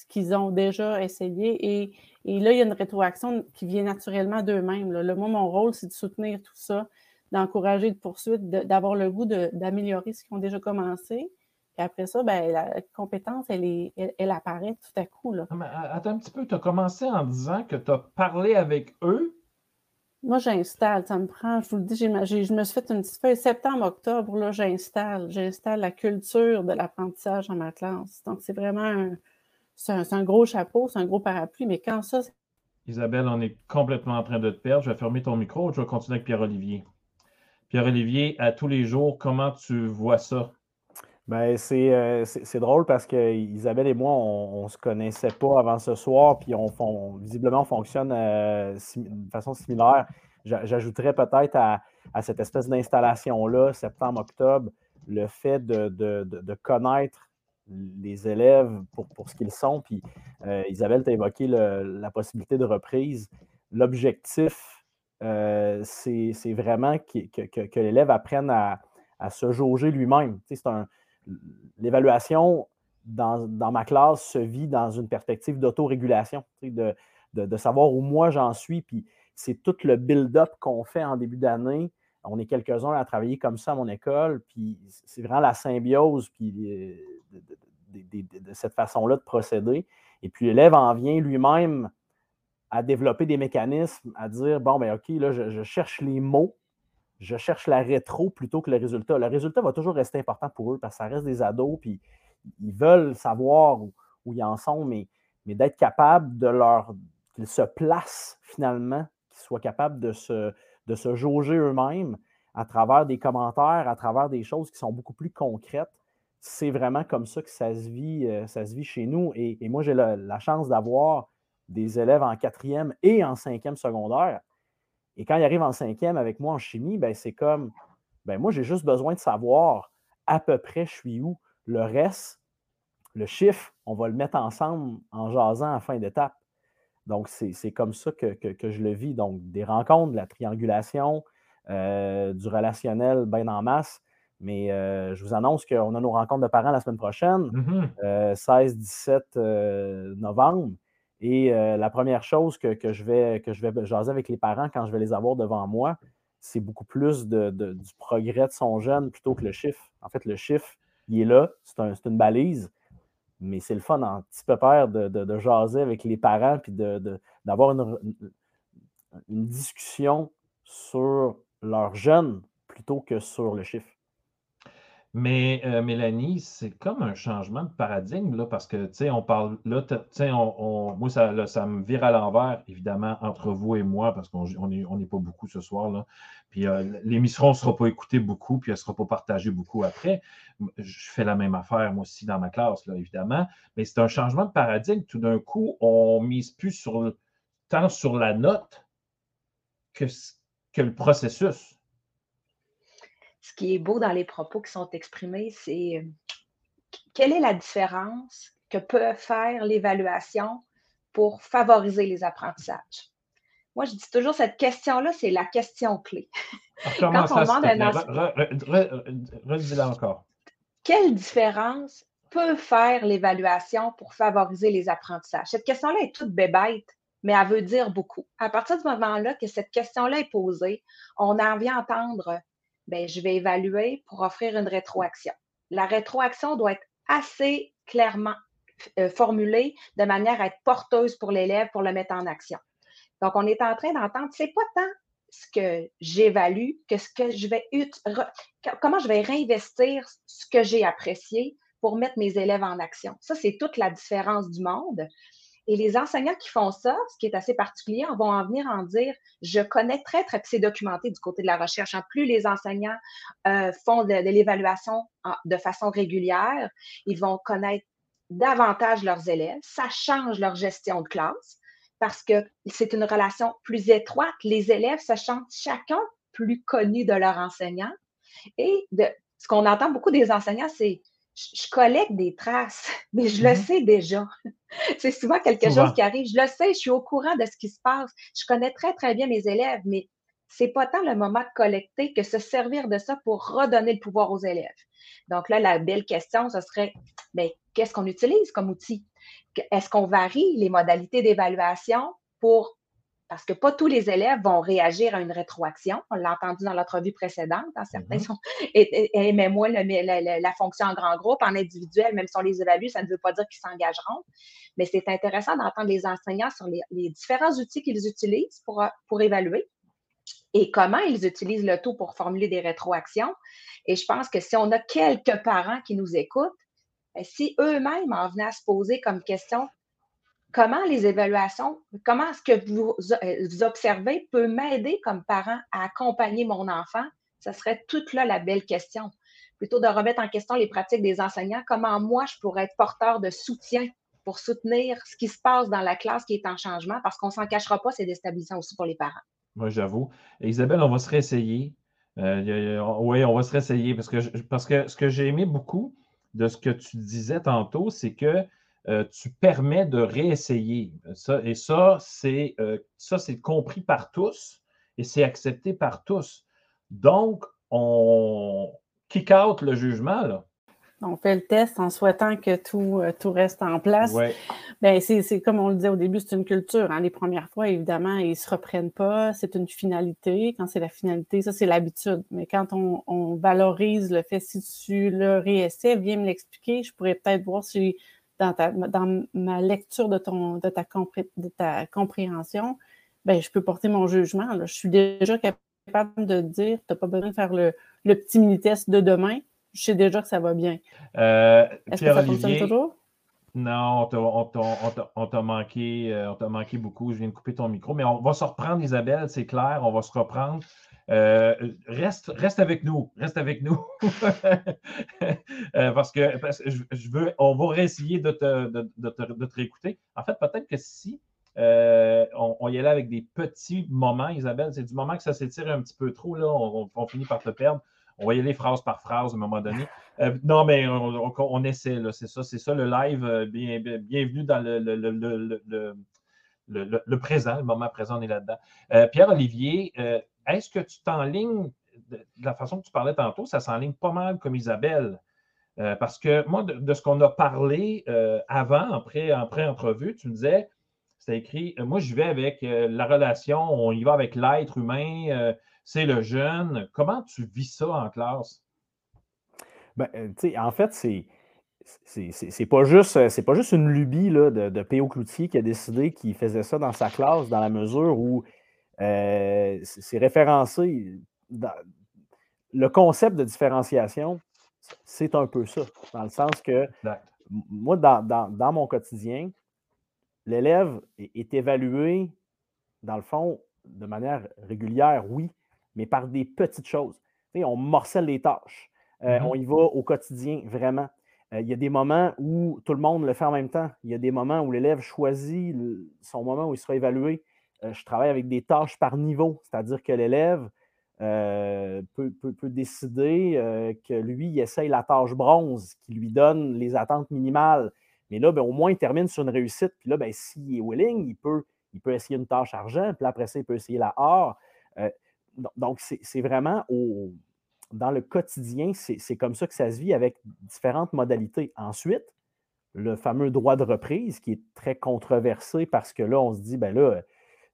ce qu'ils ont déjà essayé. Et, là, il y a une rétroaction qui vient naturellement d'eux-mêmes. Le, moi, mon rôle, c'est de soutenir tout ça, d'encourager de poursuite, d'avoir le goût d'améliorer ce qu'ils ont déjà commencé. Puis après ça, ben, la compétence, elle, est, elle, apparaît tout à coup. Là.
attends un petit peu, tu as commencé en disant que tu as parlé avec eux?
Moi, j'installe, ça me prend, je vous le dis, je me suis fait une petite feuille septembre-octobre, là, j'installe. J'installe la culture de l'apprentissage dans ma classe. Donc, c'est vraiment un, c'est un, gros chapeau, c'est un gros parapluie, mais quand ça.
Isabelle, on est complètement en train de te perdre. Je vais fermer ton micro. Je vais continuer avec Pierre-Olivier. Pierre-Olivier, à tous les jours, comment tu vois ça?
Ben, c'est, euh, drôle parce que Isabelle et moi, on ne se connaissait pas avant ce soir, puis on, visiblement on fonctionne euh, de façon similaire. J'ajouterais peut-être à, cette espèce d'installation-là, septembre-octobre, le fait de, de connaître les élèves pour, pour ce qu'ils sont. Puis euh, Isabelle, tu as évoqué la possibilité de reprise. L'objectif, euh, c'est vraiment que, l'élève apprenne à, se jauger lui-même. L'évaluation dans, ma classe se vit dans une perspective d'autorégulation, de, de, de, savoir où moi j'en suis. Puis c'est tout le build-up qu'on fait en début d'année On est quelques-uns à travailler comme ça à mon école, puis c'est vraiment la symbiose puis de, cette façon-là de procéder. Et puis l'élève en vient lui-même à développer des mécanismes, à dire bon, ben OK, là, je, cherche les mots, je cherche la rétro plutôt que le résultat. Le résultat va toujours rester important pour eux parce que ça reste des ados, puis ils veulent savoir où, ils en sont, mais, mais d'être capable de leur. qu'ils se placent finalement, qu'ils soient capables de se, de se jauger eux-mêmes à travers des commentaires, à travers des choses qui sont beaucoup plus concrètes. C'est vraiment comme ça que ça se vit, euh, chez nous. Et, moi, j'ai la chance d'avoir des élèves en quatrième et en cinquième secondaire. Et quand ils arrivent en cinquième avec moi en chimie, ben, c'est comme, ben, moi, j'ai juste besoin de savoir à peu près je suis où. Le reste, le chiffre, on va le mettre ensemble en jasant à fin d'étape. Donc, c'est comme ça que, je le vis. Donc, des rencontres, de la triangulation, euh, du relationnel bien en masse. Mais euh, je vous annonce qu'on a nos rencontres de parents la semaine prochaine, 16-17 mm-hmm. euh, novembre. Et la première chose que, je vais, que je vais jaser avec les parents quand je vais les avoir devant moi, c'est beaucoup plus de, du progrès de son jeune plutôt que le chiffre. En fait, le chiffre, il est là, c'est une balise, mais c'est le fun en petit peu peur de, jaser avec les parents puis d'avoir une, une discussion sur leur jeune plutôt que sur le chiffre.
Mais euh, Mélanie, c'est comme un changement de paradigme, là, parce que, tu sais, on parle, là, tu sais, on, moi, ça, ça me vire à l'envers, évidemment, entre vous et moi, parce qu'on n'est on pas beaucoup ce soir, là. Puis euh, l'émission ne sera pas écoutée beaucoup, puis elle ne sera pas partagée beaucoup après. Je fais la même affaire, moi aussi, dans ma classe, là, évidemment. Mais c'est un changement de paradigme. Tout d'un coup, on mise plus sur, tant sur la note que, que le processus
ce qui est beau dans les propos qui sont exprimés, c'est euh, quelle est la différence que peut faire l'évaluation pour favoriser les apprentissages? Moi, je dis toujours, cette question-là, c'est la question clé.
Quand on demande un encore.
Quelle différence peut faire l'évaluation pour favoriser les apprentissages? Cette question-là est toute bébête, mais elle veut dire beaucoup. À partir du moment-là que cette question-là est posée, on en vient entendre ben, je vais évaluer pour offrir une rétroaction. La rétroaction doit être assez clairement euh, formulée de manière à être porteuse pour l'élève pour le mettre en action. Donc, on est en train d'entendre, c'est pas tant ce que j'évalue que ce que je vais comment je vais réinvestir ce que j'ai apprécié pour mettre mes élèves en action. Ça, c'est toute la différence du monde. Et les enseignants qui font ça, ce qui est assez particulier, vont en venir en dire, je connais très, très, c'est documenté du côté de la recherche. En hein. plus les enseignants euh, font de, l'évaluation de façon régulière, ils vont connaître davantage leurs élèves. Ça change leur gestion de classe parce que c'est une relation plus étroite. Les élèves se sentent chacun plus connus de leur enseignant. Et ce qu'on entend beaucoup des enseignants, c'est je collecte des traces, mais je le mm-hmm. sais déjà. C'est souvent quelque chose qui arrive. Je le sais, je suis au courant de ce qui se passe. Je connais très, très bien mes élèves, mais c'est pas tant le moment de collecter que se servir de ça pour redonner le pouvoir aux élèves. Donc là, la belle question, ce serait, mais ben, qu'est-ce qu'on utilise comme outil? Est-ce qu'on varie les modalités d'évaluation pour parce que pas tous les élèves vont réagir à une rétroaction. On l'a entendu dans l'entrevue précédente. Hein, certains sont, et, mais moi, la, fonction en grand groupe, en individuel, même si on les évalue, ça ne veut pas dire qu'ils s'engageront. Mais c'est intéressant d'entendre les enseignants sur les, différents outils qu'ils utilisent pour, pour évaluer et comment ils utilisent le tout pour formuler des rétroactions. Et je pense que si on a quelques parents qui nous écoutent, ben, si eux-mêmes en venaient à se poser comme question, comment les évaluations, comment ce que vous, euh, observez peut m'aider comme parent à accompagner mon enfant? Ce serait toute là la belle question. Plutôt de remettre en question les pratiques des enseignants, comment moi je pourrais être porteur de soutien pour soutenir ce qui se passe dans la classe qui est en changement, parce qu'on ne s'en cachera pas, c'est déstabilisant aussi pour les parents.
Moi, j'avoue. Isabelle, on va se réessayer. Euh, oui, on va se réessayer parce que, parce que ce que j'ai aimé beaucoup de ce que tu disais tantôt, c'est que euh, tu permets de réessayer. Ça, et ça, c'est euh, ça, c'est compris par tous et c'est accepté par tous. Donc, on kick out le jugement. Là.
on fait le test en souhaitant que tout, euh, tout reste en place.
Ouais.
Ben, c'est comme on le disait au début, c'est une culture. Hein. Les premières fois, évidemment, ils ne se reprennent pas. C'est une finalité. Quand c'est la finalité, ça, c'est l'habitude. Mais quand on, on, valorise le fait, si tu le réessais, viens me l'expliquer, je pourrais peut-être voir si dans, ta, dans ma lecture de, ton, de, ta, de ta compréhension, ben, je peux porter mon jugement. Là. Je suis déjà capable de dire, tu n'as pas besoin de faire le, le petit mini-test de demain je sais déjà que ça va bien.
Euh,
Est-ce que ça fonctionne toujours?
Non, on t'a manqué, manqué beaucoup. Je viens de couper ton micro, mais on va se reprendre, Isabelle, c'est clair, on va se reprendre. Euh, reste, reste avec nous, reste avec nous. parce, que, je, veux, on va réessayer de te, de, de te réécouter. En fait, peut-être que si on, y allait avec des petits moments, Isabelle, c'est du moment que ça s'étire un petit peu trop, là, on finit par te perdre. On va y aller phrase par phrase à un moment donné. Euh, non, mais on, essaie, c'est ça, c'est ça le live. Euh, bienvenue dans le, le, présent, le moment présent, on est là-dedans. Euh, Pierre-Olivier, est-ce que tu t'enlignes, de, la façon que tu parlais tantôt, ça s'enligne pas mal comme Isabelle? parce que moi, de, ce qu'on a parlé avant, en pré-entrevue, tu me disais, c'était écrit, moi je vais avec la relation, on y va avec l'être humain, c'est le jeune. Comment tu vis ça en classe?
Ben, euh, en fait, c'est. C'est pas, juste, euh, pas juste une lubie là, de, de. Cloutier qui a décidé qu'il faisait ça dans sa classe, dans la mesure où euh, c'est référencé. Dans, le concept de différenciation, c'est un peu ça, dans le sens que moi, dans, mon quotidien, l'élève est, est, évalué, dans le fond, de manière régulière, oui, mais par des petites choses. on morcelle les tâches. Euh, mm-hmm. On y va au quotidien, vraiment. Euh, il y a des moments où tout le monde le fait en même temps. Il y a des moments où l'élève choisit son moment où il sera évalué. Euh, je travaille avec des tâches par niveau, c'est-à-dire que l'élève peut, décider que lui, il essaye la tâche bronze qui lui donne les attentes minimales. Mais là, ben, au moins, il termine sur une réussite. Puis là, ben, s'il est willing, il peut, il peut essayer une tâche argent. Puis après ça, il peut essayer la or donc, c'est vraiment dans le quotidien, c'est comme ça que ça se vit avec différentes modalités. Ensuite, le fameux droit de reprise qui est très controversé parce que là, on se dit, ben là,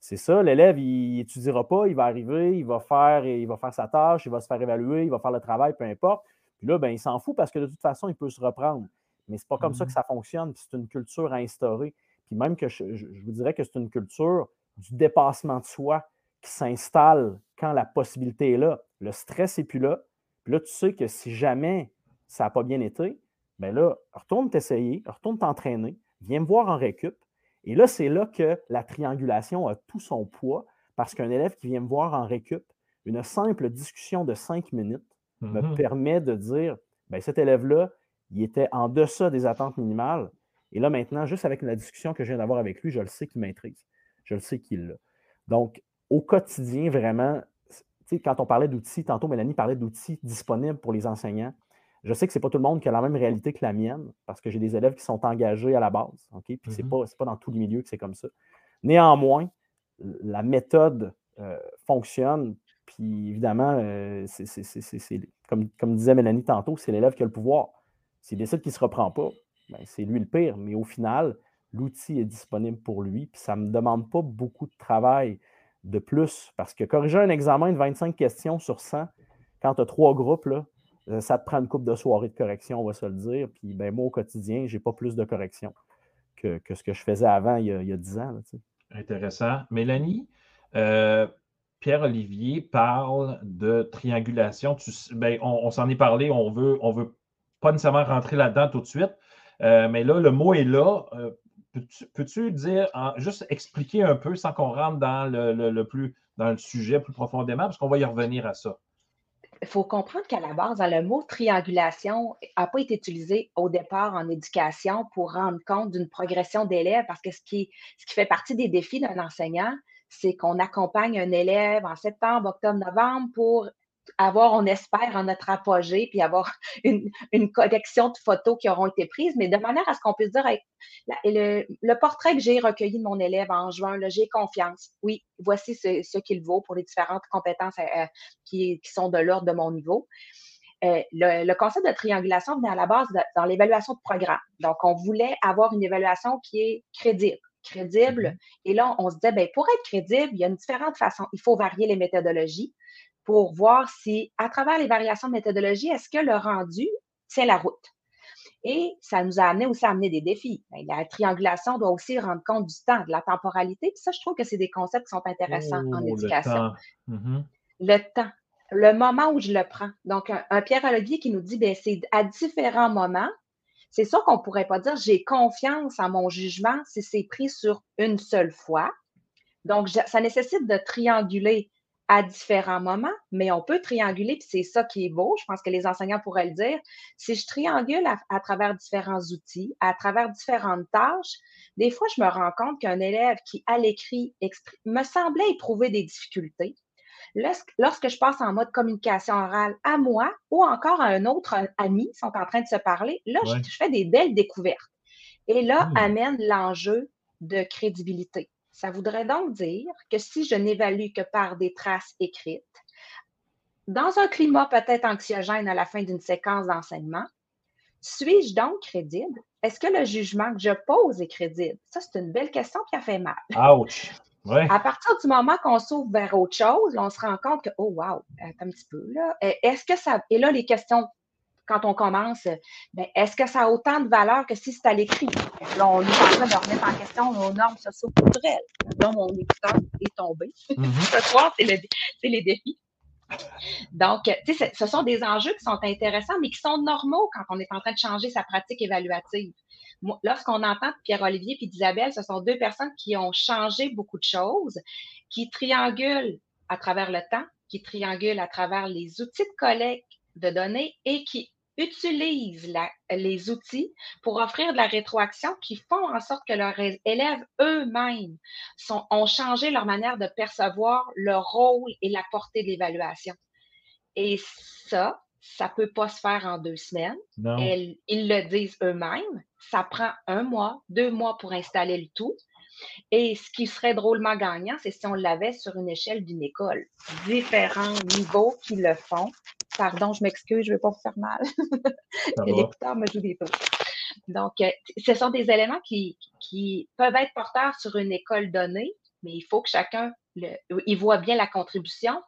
c'est ça, l'élève, il n'étudiera pas, il va arriver, il va, faire, il va faire sa tâche, il va se faire évaluer, il va faire le travail, peu importe. Puis là, ben, il s'en fout parce que de toute façon, il peut se reprendre. Mais ce n'est pas comme ça que mmh ça fonctionne, c'est une culture à instaurer. Puis même que je vous dirais que c'est une culture du dépassement de soi qui s'installe quand la possibilité est là. Le stress n'est plus là. Puis là, tu sais que si jamais ça n'a pas bien été, bien là, retourne t'essayer, retourne t'entraîner, viens me voir en récup. Et là, c'est là que la triangulation a tout son poids parce qu'un élève qui vient me voir en récup, une simple discussion de cinq minutes me mm-hmm. permet de dire bien, cet élève-là, il était en deçà des attentes minimales. Et là, maintenant, juste avec la discussion que je viens d'avoir avec lui, je le sais qu'il maîtrise. Je le sais qu'il l'a. Donc, au quotidien, vraiment, quand on parlait d'outils, tantôt Mélanie parlait d'outils disponibles pour les enseignants. Je sais que ce n'est pas tout le monde qui a la même réalité que la mienne, parce que j'ai des élèves qui sont engagés à la base. OK? Puis ce n'est mm-hmm. pas, dans tous les milieux que c'est comme ça. Néanmoins, la méthode euh, fonctionne. Puis évidemment, euh, c'est, comme, comme, disait Mélanie tantôt, c'est l'élève qui a le pouvoir. S'il décide qu'il ne se reprend pas, ben, c'est lui le pire. Mais au final, l'outil est disponible pour lui. Puis ça ne me demande pas beaucoup de travail de plus. Parce que corriger un examen de 25 questions sur 100, quand tu as trois groupes, là, ça te prend une coupe de soirée de correction, on va se le dire. Puis ben, moi, au quotidien, je n'ai pas plus de correction que, ce que je faisais avant il y a, 10 ans.
Intéressant. Mélanie, euh, Pierre-Olivier parle de triangulation. Ben, on, s'en est parlé, on veut, on veut pas nécessairement rentrer là-dedans tout de suite. Euh, mais là, le mot est là. Peux-tu dire, juste expliquer un peu sans qu'on rentre dans le, plus dans le sujet plus profondément, parce qu'on va y revenir à ça?
Il faut comprendre qu'à la base, le mot triangulation n'a pas été utilisé au départ en éducation pour rendre compte d'une progression d'élèves, parce que ce qui, ce qui fait partie des défis d'un enseignant, c'est qu'on accompagne un élève en septembre, octobre, novembre pour avoir, on espère, en notre apogée, puis avoir une, une, collection de photos qui auront été prises, mais de manière à ce qu'on puisse dire, le, portrait que j'ai recueilli de mon élève en juin, j'ai confiance. Oui, voici ce, qu'il vaut pour les différentes compétences euh, qui, qui, sont de l'ordre de mon niveau. euh, le, concept de triangulation venait à la base dans l'évaluation de programme. Donc, on voulait avoir une évaluation qui est crédible. Crédible. Mm-hmm. Et là, on se disait, ben, pour être crédible, il y a une différente façon. Il faut varier les méthodologies pour voir si, à travers les variations de méthodologie, est-ce que le rendu tient la route? Et ça nous a amené aussi à amener des défis. Ben, la triangulation doit aussi rendre compte du temps, de la temporalité. Puis ça, je trouve que c'est des concepts qui sont intéressants en oh, éducation.
Mm-hmm.
Le temps. Le moment où je le prends. Donc, un, Pierre-Olivier qui nous dit, ben, c'est à différents moments. C'est sûr qu'on ne pourrait pas dire j'ai confiance en mon jugement si c'est pris sur une seule fois. Donc, ça nécessite de trianguler à différents moments, mais on peut trianguler, puis c'est ça qui est beau, je pense que les enseignants pourraient le dire. Si je triangule à, travers différents outils, à travers différentes tâches, des fois, je me rends compte qu'un élève qui, à l'écrit, me semblait éprouver des difficultés, lorsque je passe en mode communication orale à moi ou encore à un autre ami, sont en train de se parler, là, je, fais des belles découvertes. Et là, mmh. amène l'enjeu de crédibilité. Ça voudrait donc dire que si je n'évalue que par des traces écrites, dans un climat peut-être anxiogène à la fin d'une séquence d'enseignement, suis-je donc crédible? Est-ce que le jugement que je pose est crédible? Ça, c'est une belle question qui a fait mal.
Ouch!
À partir du moment qu'on s'ouvre vers autre chose, on se rend compte que, oh wow, un petit peu là. Est-ce que ça. Et là, les questions quand on commence, ben, est-ce que ça a autant de valeur que si c'est à l'écrit? Là, on est en train de remettre en question nos normes socio-culturelles, dont mon écouteur est tombé. Mm-hmm. Ce soir, c'est les défis. Donc, tu sais, ce sont des enjeux qui sont intéressants, mais qui sont normaux quand on est en train de changer sa pratique évaluative. Lorsqu'on entend Pierre-Olivier et Isabelle, ce sont deux personnes qui ont changé beaucoup de choses, qui triangulent à travers le temps, qui triangulent à travers les outils de collecte de données et qui utilisent les outils pour offrir de la rétroaction qui font en sorte que leurs élèves eux-mêmes ont changé leur manière de percevoir leur rôle et la portée de l'évaluation. Et ça, ça ne peut pas se faire en deux semaines. ils le disent eux-mêmes. Ça prend un mois, deux mois pour installer le tout. Et ce qui serait drôlement gagnant, c'est si on l'avait sur une échelle d'une école. Différents niveaux qui le font. Pardon, je m'excuse, je ne vais pas vous faire mal. L'écouteur me joue des tours. Donc, euh, ce sont des éléments qui, peuvent être porteurs sur une école donnée, mais il faut que chacun il voit bien la contribution.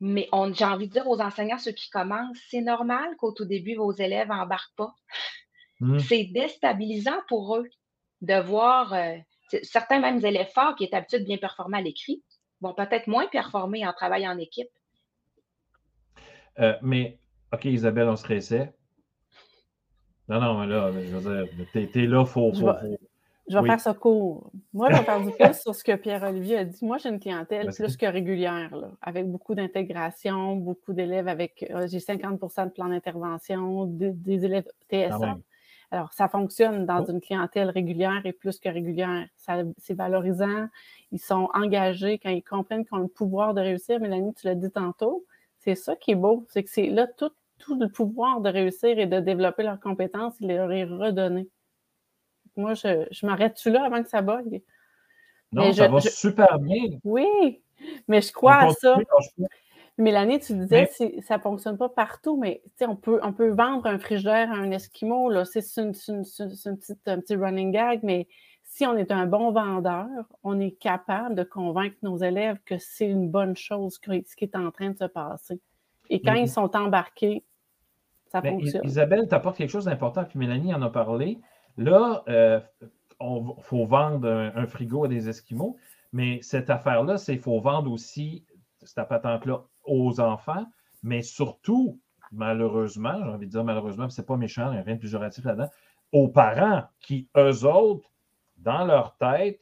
Mais j'ai envie de dire aux enseignants, ceux qui commencent, c'est normal qu'au tout début, vos élèves n'embarquent pas. Mmh. C'est déstabilisant pour eux de voir euh, certains mêmes élèves forts qui étaient habitués de bien performer à l'écrit vont peut-être moins performer en travail en équipe.
Euh, mais, OK, Isabelle, on se réessaie. Non, non, mais là, je veux dire, t'es, là, il faut,
Je vais, faire ça court. Moi, je vais faire du plus sur ce que Pierre-Olivier a dit. Moi, j'ai une clientèle plus que régulière, avec beaucoup d'intégration, beaucoup d'élèves avec. Euh, j'ai 50% de plan d'intervention, des, élèves TSA. Alors, ça fonctionne dans oh. une clientèle régulière et plus que régulière. C'est valorisant. Ils sont engagés quand ils comprennent qu'ils ont le pouvoir de réussir. Mélanie, tu l'as dit tantôt. C'est ça qui est beau. C'est que c'est là tout, tout le pouvoir de réussir et de développer leurs compétences, il leur est redonné. Moi, je, je m'arrête-tu là avant que ça bug?
Non, ça va super bien.
Oui, mais je crois à ça. Mélanie, tu disais que ça ne fonctionne pas partout, mais on peut, on peut vendre un frigidaire à un Esquimau. C'est un petit running gag, mais si on est un bon vendeur, on est capable de convaincre nos élèves que c'est une bonne chose, ce qui est en train de se passer. Et quand ils sont embarqués, ça fonctionne.
Isabelle, tu apportes quelque chose d'important, puis Mélanie en a parlé. Là, il euh, faut vendre un, frigo à des Esquimaux, mais cette affaire-là, c'est qu'il faut vendre aussi cette patente-là aux enfants, mais surtout, malheureusement, j'ai envie de dire malheureusement, c'est pas méchant, il n'y a rien de péjoratif là-dedans, aux parents qui, eux autres, dans leur tête,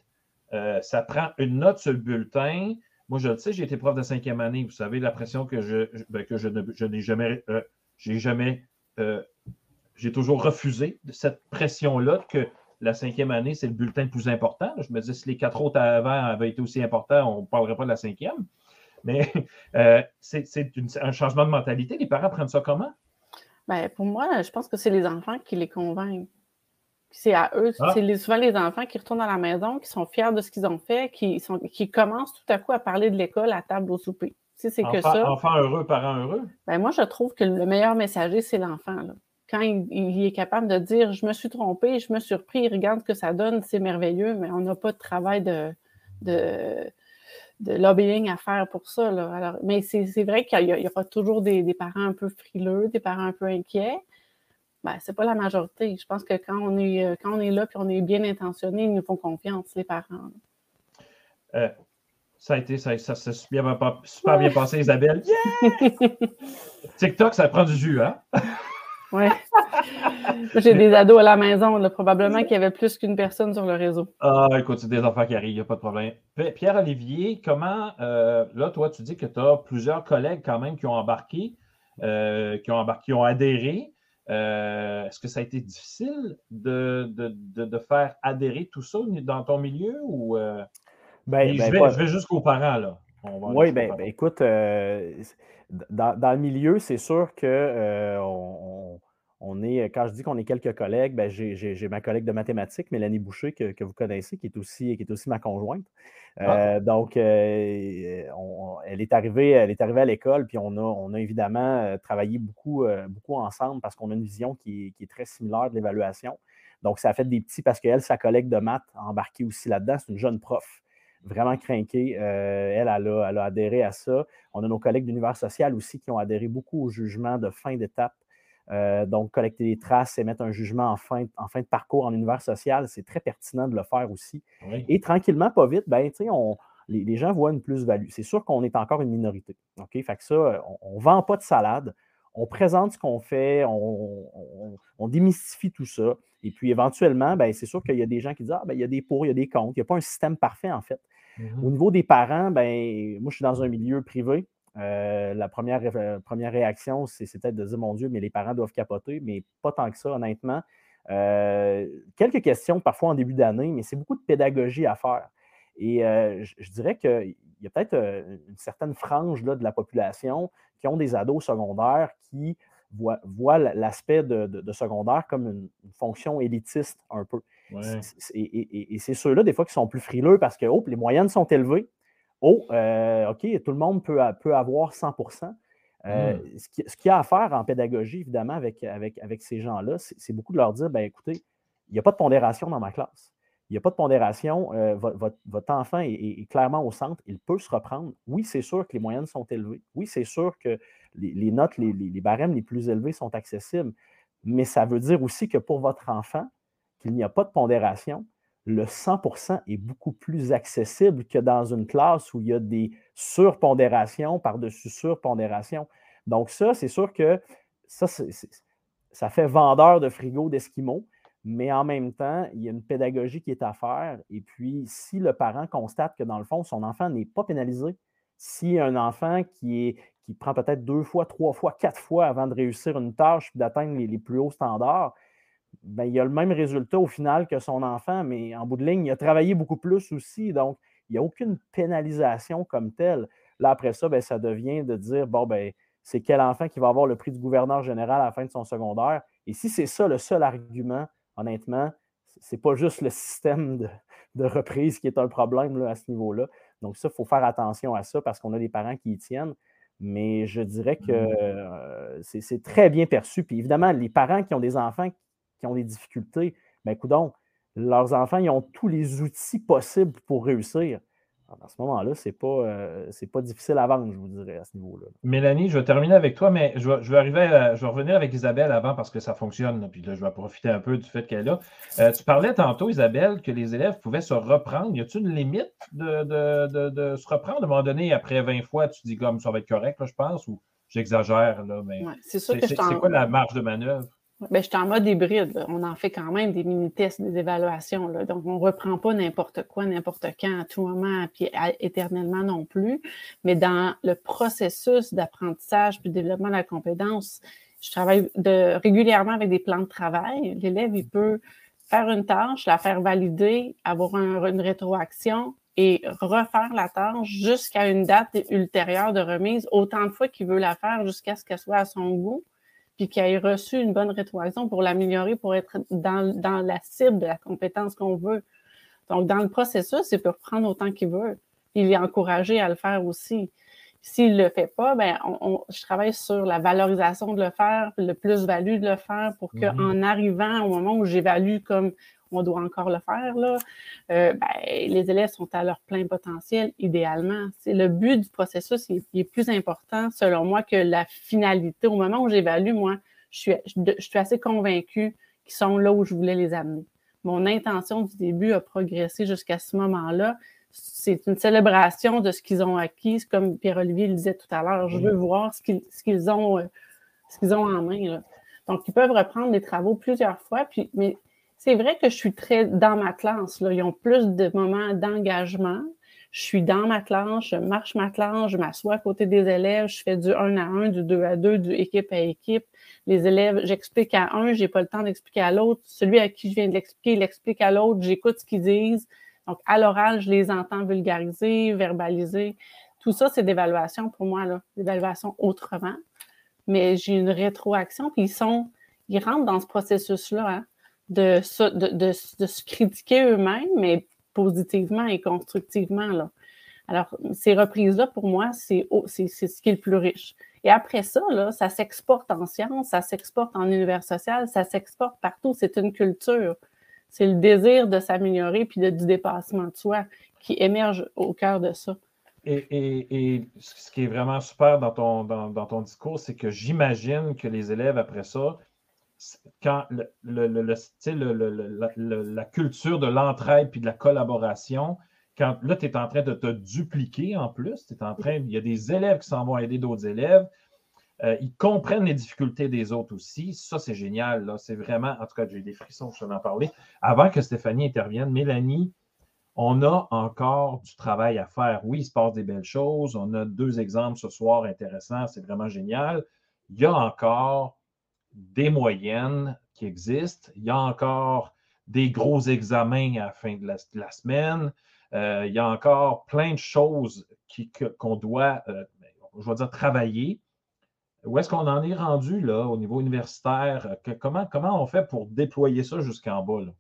euh, ça prend une note sur le bulletin. Moi, je le sais, j'ai été prof de cinquième année. Vous savez, la pression que je, ben, que je, n'ai jamais, euh, j'ai jamais, euh, j'ai toujours refusé cette pression-là que la cinquième année, c'est le bulletin le plus important. Je me disais, si les quatre autres avant avaient été aussi importants, on ne parlerait pas de la cinquième. Mais euh, c'est un changement de mentalité. Les parents prennent ça comment?
Bien, pour moi, je pense que c'est les enfants qui les convainquent. C'est à eux, ah. c'est souvent les enfants qui retournent à la maison, qui sont fiers de ce qu'ils ont fait, qui, sont, qui commencent tout à coup à parler de l'école à table au souper. Si c'est que
Enfant,
ça.
enfant heureux, parent heureux?
Ben moi, je trouve que le meilleur messager, c'est l'enfant. Quand il, il est capable de dire Je me suis trompé, je me suis surpris, regarde ce que ça donne, c'est merveilleux, mais on n'a pas de travail de, de, de lobbying à faire pour ça. là. Alors, mais c'est vrai qu'il y, aura toujours des, des parents un peu frileux, des parents un peu inquiets. Ben, c'est pas la majorité. Je pense que quand on est, euh, quand on est là et on est bien intentionné, ils nous font confiance, les parents.
Euh, ça a été, ça, ça s'est super bien, pas- super bien passé, Isabelle. TikTok, ça prend du jus, hein?
Ouais. J'ai des ados à la maison, là, probablement qu'il y avait plus qu'une personne sur le réseau.
Ah, écoute, c'est des enfants qui arrivent, il n'y a pas de problème. Pierre-Olivier, comment, euh, là, toi, tu dis que tu as plusieurs collègues quand même qui ont embarqué, euh, qui ont embarqué, qui ont adhéré. Euh, Est-ce que ça a été difficile de, de, de, de faire adhérer tout ça dans ton milieu ou euh,
Ben, ben,
je, vais,
pas-
je vais jusqu'aux parents, là.
Oui, ben, ben, écoute, euh, dans, dans le milieu, c'est sûr que euh, on, est, quand je dis qu'on est quelques collègues, ben, j'ai ma collègue de mathématiques, Mélanie Boucher, que, que vous connaissez, qui est aussi, qui est aussi ma conjointe. Euh, donc, euh, on- on- elle, est arrivée, elle est arrivée à l'école, puis on a, on a évidemment travaillé beaucoup, beaucoup ensemble parce qu'on a une vision qui est, qui est très similaire de l'évaluation. Donc, ça a fait des petits parce qu'elle, sa collègue de maths, a embarqué aussi là-dedans. C'est une jeune prof vraiment craquée. Euh, elle, elle a, elle a adhéré à ça. On a nos collègues d'univers social aussi qui ont adhéré beaucoup au jugement de fin d'étape. Euh, donc, collecter des traces et mettre un jugement en fin, en fin de parcours en univers social, c'est très pertinent de le faire aussi.
Oui.
Et tranquillement, pas vite, ben, on, les, les gens voient une plus-value. C'est sûr qu'on est encore une minorité. OK? Fait que ça, on ne vend pas de salade. On présente ce qu'on fait, on, on- on démystifie tout ça. Et puis, éventuellement, ben, c'est sûr qu'il y a des gens qui disent Ah, ben, il y a des pour, il y a des contre. Il n'y a pas un système parfait, en fait.
Mhm.
Au niveau des parents, ben, moi, je suis dans un milieu privé. Euh, la première, euh, première réaction, c'est c'est peut-être de dire Mon Dieu, mais les parents doivent capoter, mais pas tant que ça, honnêtement. Euh, quelques questions parfois en début d'année, mais c'est beaucoup de pédagogie à faire. Et euh, je, je dirais qu'il y a peut-être euh, une certaine frange là, de la population qui ont des ados secondaires qui voient, voient l'aspect de, de- de secondaire comme une, une fonction élitiste un peu.
Ouais.
Et, et- et c'est ceux-là, des fois, qui sont plus frileux parce que, oh, les moyennes sont élevées. Oh, euh, OK, tout le monde peut, peut avoir 100 Euh,
Mm.
ce qui- ce qu'il y a à faire en pédagogie, évidemment, avec, avec, avec ces gens-là, c'est c'est beaucoup de leur dire, ben écoutez, il n'y a pas de pondération dans ma classe. Il n'y a pas de pondération. euh, vo- votre, enfant est, clairement au centre. Il peut se reprendre. Oui, c'est sûr que les moyennes sont élevées. Oui, c'est sûr que les, notes, les, barèmes les plus élevés sont accessibles. Mais ça veut dire aussi que pour votre enfant, qu'il n'y a pas de pondération, le 100% est beaucoup plus accessible que dans une classe où il y a des surpondérations par-dessus surpondérations. Donc ça, c'est sûr que ça, ça fait vendeur de frigo d'Esquimaux, mais en même temps, il y a une pédagogie qui est à faire. Et puis, si le parent constate que dans le fond, son enfant n'est pas pénalisé, si un enfant qui, est, qui prend peut-être deux fois, trois fois, quatre fois avant de réussir une tâche et d'atteindre les, les plus hauts standards, ben, il a le même résultat au final que son enfant, mais en bout de ligne, il a travaillé beaucoup plus aussi. Donc, il n'y a aucune pénalisation comme telle. Là, après ça, ben, ça devient de dire, bon, ben, c'est quel enfant qui va avoir le prix du gouverneur général à la fin de son secondaire? Et si c'est ça le seul argument, honnêtement, c'est pas juste le système de, de reprise qui est un problème là, à ce niveau-là. Donc, ça, il faut faire attention à ça parce qu'on a des parents qui y tiennent. Mais je dirais que euh, c'est très bien perçu. Puis évidemment, les parents qui ont des enfants qui ont des difficultés, ben coudonc, leurs enfants, ils ont tous les outils possibles pour réussir. À ce moment-là, ce n'est pas, euh, c'est pas difficile à vendre, je vous dirais, à ce niveau-là.
Mélanie, je vais terminer avec toi, mais je vais, je vais arriver à- je vais revenir avec Isabelle avant parce que ça fonctionne. là, puis là, je vais profiter un peu du fait qu'elle est là. Euh, tu parlais tantôt, Isabelle, que les élèves pouvaient se reprendre. Y a-t-il une limite de, de- de- de se reprendre? À un moment donné, après 20 fois, tu dis comme ça va être correct, là, je pense, ou j'exagère, là, mais
Ouais, c'est
c'est c'est- c'est quoi la marge de manœuvre?
Ben, je suis en mode hybride. là. On en fait quand même des mini-tests, des évaluations. là. Donc, on ne reprend pas n'importe quoi, n'importe quand, à tout moment, puis éternellement non plus. Mais dans le processus d'apprentissage puis développement de la compétence, je travaille de, régulièrement avec des plans de travail. L'élève, il peut faire une tâche, la faire valider, avoir un- une rétroaction et refaire la tâche jusqu'à une date ultérieure de remise, autant de fois qu'il veut la faire jusqu'à ce qu'elle soit à son goût puis qu'il ait reçu une bonne rétroaction pour l'améliorer, pour être dans, dans la cible de la compétence qu'on veut. Donc, dans le processus, il peut reprendre autant qu'il veut. Il est encouragé à le faire aussi. S'il ne le fait pas, ben, je travaille sur la valorisation de le faire, le plus-value de le faire pour qu'en mm-hmm. arrivant au moment où j'évalue comme on doit encore le faire, là, euh, ben, les élèves sont à leur plein potentiel, idéalement. C'est le but du processus qui est, plus important, selon moi, que la finalité. Au moment où j'évalue, moi, je suis, je, suis assez convaincue qu'ils sont là où je voulais les amener. Mon intention du début a progressé jusqu'à ce moment-là. C'est une célébration de ce qu'ils ont acquis, comme Pierre-Olivier le disait tout à l'heure. Je veux voir ce qu'ils ont, euh, ce qu'ils ont en main. Donc, ils peuvent reprendre les travaux plusieurs fois, puis, mais c'est vrai que je suis très dans ma classe. Là. Ils ont plus de moments d'engagement. Je suis dans ma classe, je marche ma classe, je m'assois à côté des élèves, je fais du 1 à 1, du 2 à 2, du équipe à équipe. Les élèves, j'explique à un, j'ai pas le temps d'expliquer à l'autre. Celui à qui je viens de l'expliquer, il explique à l'autre, j'écoute ce qu'ils disent. Donc, à l'oral, je les entends vulgariser, verbaliser. Tout ça, c'est d'évaluation pour moi, là, d'évaluation autrement. Mais j'ai une rétroaction, puis ils sont, ils rentrent dans ce processus-là. Hein de, se critiquer eux-mêmes, mais positivement et constructivement. Là. Alors, ces reprises-là, pour moi, c'est ce qui est le plus riche. Et après ça, là, ça s'exporte en sciences, ça s'exporte en univers social, ça s'exporte partout. C'est une culture. C'est le désir de s'améliorer puis de, du dépassement de soi qui émerge au cœur de ça.
Et, et, ce qui est vraiment super dans ton, dans ton discours, c'est que j'imagine que les élèves, après ça, quand le, la culture de l'entraide puis de la collaboration, quand là, tu es en train de te dupliquer en plus, en train, il y a des élèves qui s'en vont aider d'autres élèves. Euh, ils comprennent les difficultés des autres aussi. Ça, c'est génial. C'est vraiment, en tout cas, j'ai des frissons, je en parler. Avant que Stéphanie intervienne, Mélanie, on a encore du travail à faire. Oui, il se passe des belles choses. On a deux exemples ce soir intéressants. C'est vraiment génial. Il y a encore des moyennes qui existent. Il y a encore des gros examens à la fin de la, semaine. Euh, il y a encore plein de choses qu'on doit, euh, je vais dire, travailler. Où est-ce qu'on en est rendu là, au niveau universitaire? comment, comment on fait pour déployer ça jusqu'en bas? Là?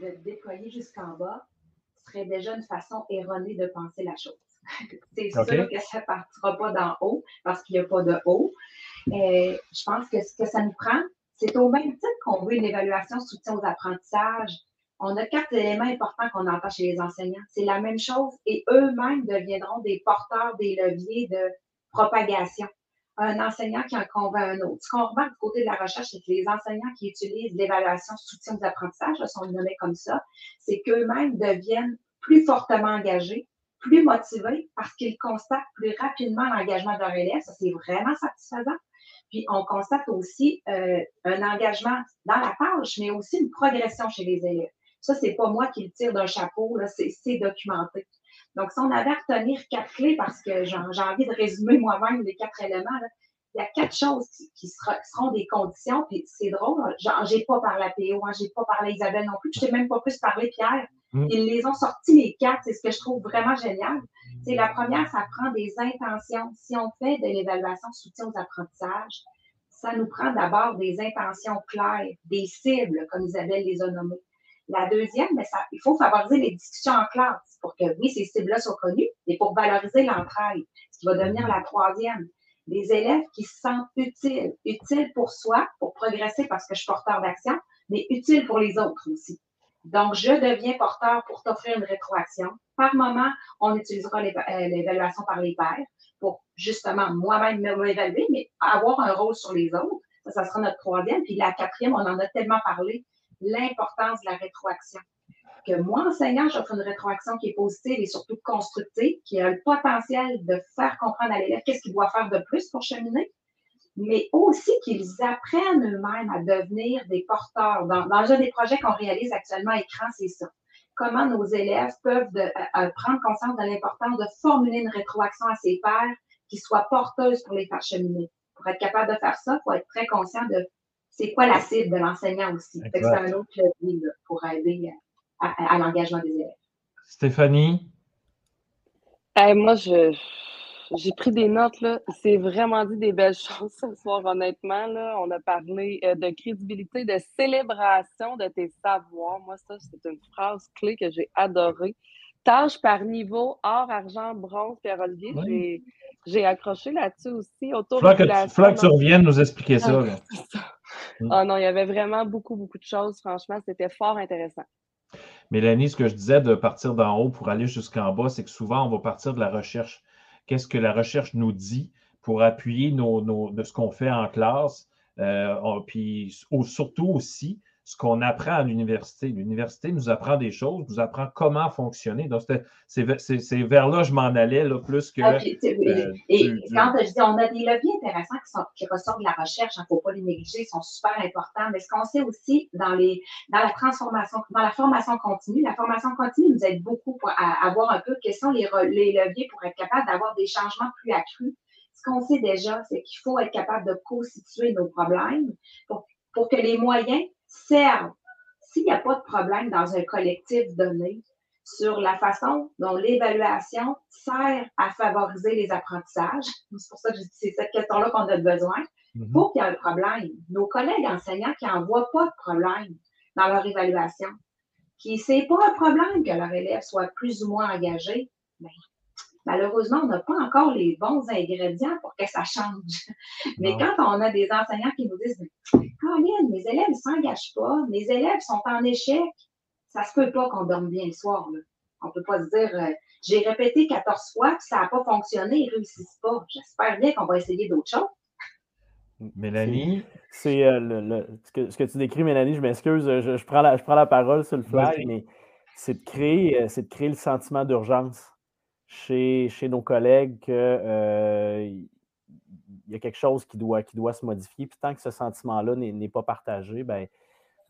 De déployer jusqu'en bas serait déjà une façon erronée de penser la chose. C'est sûr que ça ne partira pas d'en haut parce qu'il n'y a pas de haut. Euh, je pense que ce que ça nous prend, c'est au même titre qu'on veut une évaluation soutien aux apprentissages. On a quatre éléments importants qu'on entend chez les enseignants. C'est la même chose et eux-mêmes deviendront des porteurs des leviers de propagation. Un enseignant qui en convainc un autre. Ce qu'on remarque du côté de la recherche, c'est que les enseignants qui utilisent l'évaluation soutien aux apprentissages, sont nommés comme ça, c'est qu'eux-mêmes deviennent plus fortement engagés, plus motivés parce qu'ils constatent plus rapidement l'engagement de leur élève. Ça, c'est vraiment satisfaisant. Puis on constate aussi euh, un engagement dans la tâche, mais aussi une progression chez les élèves. Ça, c'est pas moi qui le tire d'un chapeau, c'est documenté. Donc, si on avait à retenir quatre clés, parce que j'ai envie de résumer moi-même les quatre éléments, il y a quatre choses qui, seront des conditions. Puis c'est drôle, j'ai pas parlé à Théo, hein, j'ai pas parlé à Isabelle non plus, je n'ai même pas plus parlé Pierre. Mm. Ils les ont sortis les quatre, c'est ce que je trouve vraiment génial. C'est la première, ça prend des intentions. Si on fait de l'évaluation soutien aux apprentissages, ça nous prend d'abord des intentions claires, des cibles, comme Isabelle les a nommées. La deuxième, mais ça, il faut favoriser les discussions en classe pour que, oui, ces cibles-là soient connues, et pour valoriser l'entraide, ce qui va devenir la troisième. Des élèves qui se sentent utiles, utiles pour soi, pour progresser parce que je suis porteur d'action, mais utiles pour les autres aussi. Donc, je deviens porteur pour t'offrir une rétroaction. Par moment, on utilisera euh, l'évaluation par les pairs pour justement moi-même m'évaluer, mais avoir un rôle sur les autres. Ça, ça sera notre troisième. Puis la quatrième, on en a tellement parlé, l'importance de la rétroaction. Que moi, enseignant, j'offre une rétroaction qui est positive et surtout constructive, qui a le potentiel de faire comprendre à l'élève qu'est-ce qu'il doit faire de plus pour cheminer, mais aussi qu'ils apprennent eux-mêmes à devenir des porteurs. Dans, dans un des projets qu'on réalise actuellement à écran, c'est ça. Comment nos élèves peuvent prendre conscience de l'importance de formuler une rétroaction à ses pairs qui soit porteuse pour les faire cheminer. Pour être capable de faire ça, il faut être très conscient de c'est quoi la cible de l'enseignant aussi. C'est un autre levier pour aider à, l'engagement des élèves.
Stéphanie?
moi, je, j'ai pris des notes, là. C'est vraiment dit des belles choses ce soir, honnêtement. Là. On a parlé euh, de crédibilité, de célébration de tes savoirs. Moi, ça, c'est une phrase clé que j'ai adorée. tâches par niveau, or, argent, bronze.
Oui.
J'ai accroché là-dessus aussi. Autour
Faut que, que tu reviennes nous expliquer ça. là. Mm.
Ah non, il y avait vraiment beaucoup, beaucoup de choses. Franchement, c'était fort intéressant.
Mélanie, ce que je disais de partir d'en haut pour aller jusqu'en bas, c'est que souvent, on va partir de la recherche. Qu'est-ce que la recherche nous dit pour appuyer de ce qu'on fait en classe? Euh, puis surtout aussi, ce qu'on apprend à l'université. L'université nous apprend des choses, nous apprend comment fonctionner. Donc, c'est ve- c'est c'est vers là que je m'en allais, là, plus que.
Ah, puis,
euh,
et
du-
quand je dis on a des leviers intéressants qui, sont, qui ressortent de la recherche, il ne faut pas les négliger, ils sont super importants. Mais ce qu'on sait aussi dans, les, dans la transformation, dans la formation continue, la formation continue nous aide beaucoup pour, à, à voir un peu quels sont les, re- les leviers pour être capable d'avoir des changements plus accrus. Ce qu'on sait déjà, c'est qu'il faut être capable de co-situer nos problèmes pour, pour que les moyens servent. S'il n'y a pas de problème dans un collectif donné, sur la façon dont l'évaluation sert à favoriser les apprentissages. C'est pour ça que c'est cette question-là qu'on a besoin.
Mhm.
Faut qu'il y ait un problème. Nos collègues enseignants qui n'en voient pas de problème dans leur évaluation, qui c'est pas un problème que leur élève soit plus ou moins engagé, ben, malheureusement, on n'a pas encore les bons ingrédients pour que ça change. Mais
Non.
quand on a des enseignants qui nous disent Caroline, mes élèves ne s'engagent pas, mes élèves sont en échec, ça se peut pas qu'on dorme bien le soir. Là. On peut pas se dire euh, j'ai répété 14 fois, puis ça n'a pas fonctionné, ils ne réussissent pas. J'espère bien qu'on va essayer d'autres choses.
Mélanie,
C'est euh, le- le- ce, que, ce que tu décris, Mélanie, je m'excuse, je, je prends la, je prends la parole sur le fly, mais c'est de créer, euh, c'est de créer le sentiment d'urgence chez, chez nos collègues que euh, y a quelque chose qui doit, qui doit se modifier. Puis tant que ce sentiment-là n'est n'est pas partagé, ben,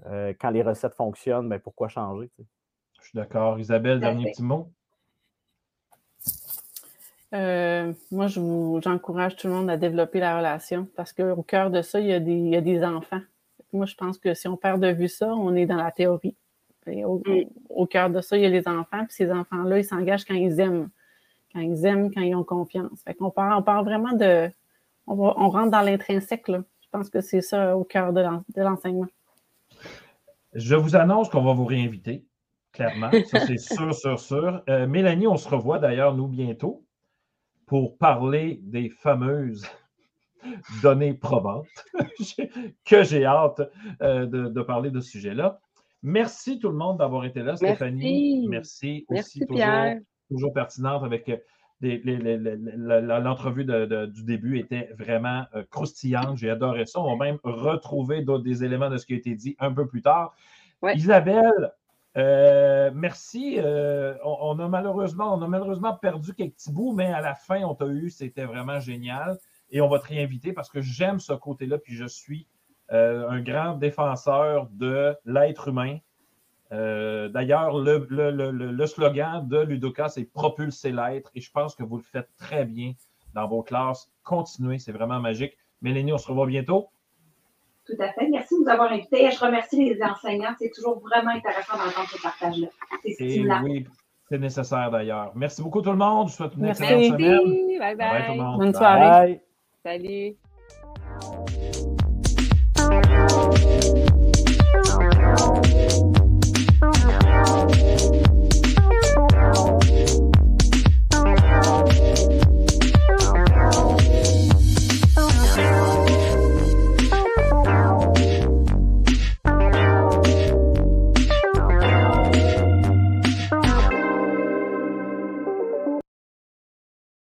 euh, quand les recettes fonctionnent, ben, pourquoi changer?
je suis d'accord. Isabelle, dernier
fait.
petit mot?
Euh, moi, je vous- j'encourage tout le monde à développer la relation parce qu'au cœur de ça, il y, a des, il y a des enfants. Moi, je pense que si on perd de vue ça, on est dans la théorie. Et au,
Mm.
au cœur de ça, il y a les enfants, puis ces enfants-là, ils s'engagent quand ils aiment. Quand ils aiment, quand ils ont confiance. Fait qu'on parle, on parle vraiment de. On, va- on rentre dans l'intrinsèque, là. Je pense que c'est ça au cœur de l'en- de l'enseignement.
Je vous annonce qu'on va vous réinviter, clairement. Ça, c'est sûr, sûr, sûr. Euh, Mélanie, on se revoit d'ailleurs, nous, bientôt, pour parler des fameuses données probantes, que j'ai hâte euh, de, de parler de ce sujet-là. Merci tout le monde d'avoir été là. Stéphanie, merci, aussi,
Merci,
toujours,
Pierre.
Toujours pertinente avec l'entrevue du début était vraiment euh, croustillante. J'ai adoré ça. On va même retrouver des éléments de ce qui a été dit un peu plus tard.
Ouais.
Isabelle, euh, merci. Euh, on, on a malheureusement, on a malheureusement perdu quelques petits bouts, mais à la fin, on t'a eu. C'était vraiment génial. Et on va te réinviter parce que j'aime ce côté-là, puis je suis un grand défenseur de l'être humain. Euh, D'ailleurs, le, le- le- le- le slogan de Ludoka, c'est propulser l'être, et je pense que vous le faites très bien dans vos classes. Continuez, c'est vraiment magique. Mélanie, on se revoit bientôt.
Tout à fait. Merci de nous avoir invités. Et je remercie les enseignants. C'est toujours vraiment intéressant d'entendre ce partage-là. C'est stimulant.
oui, c'est nécessaire d'ailleurs. Merci beaucoup tout le monde. Je vous souhaite une
Merci.
excellente semaine.
Merci. Bye
Bye tout le
bye.
monde.
Bonne
Bye.
soirée.
Salut.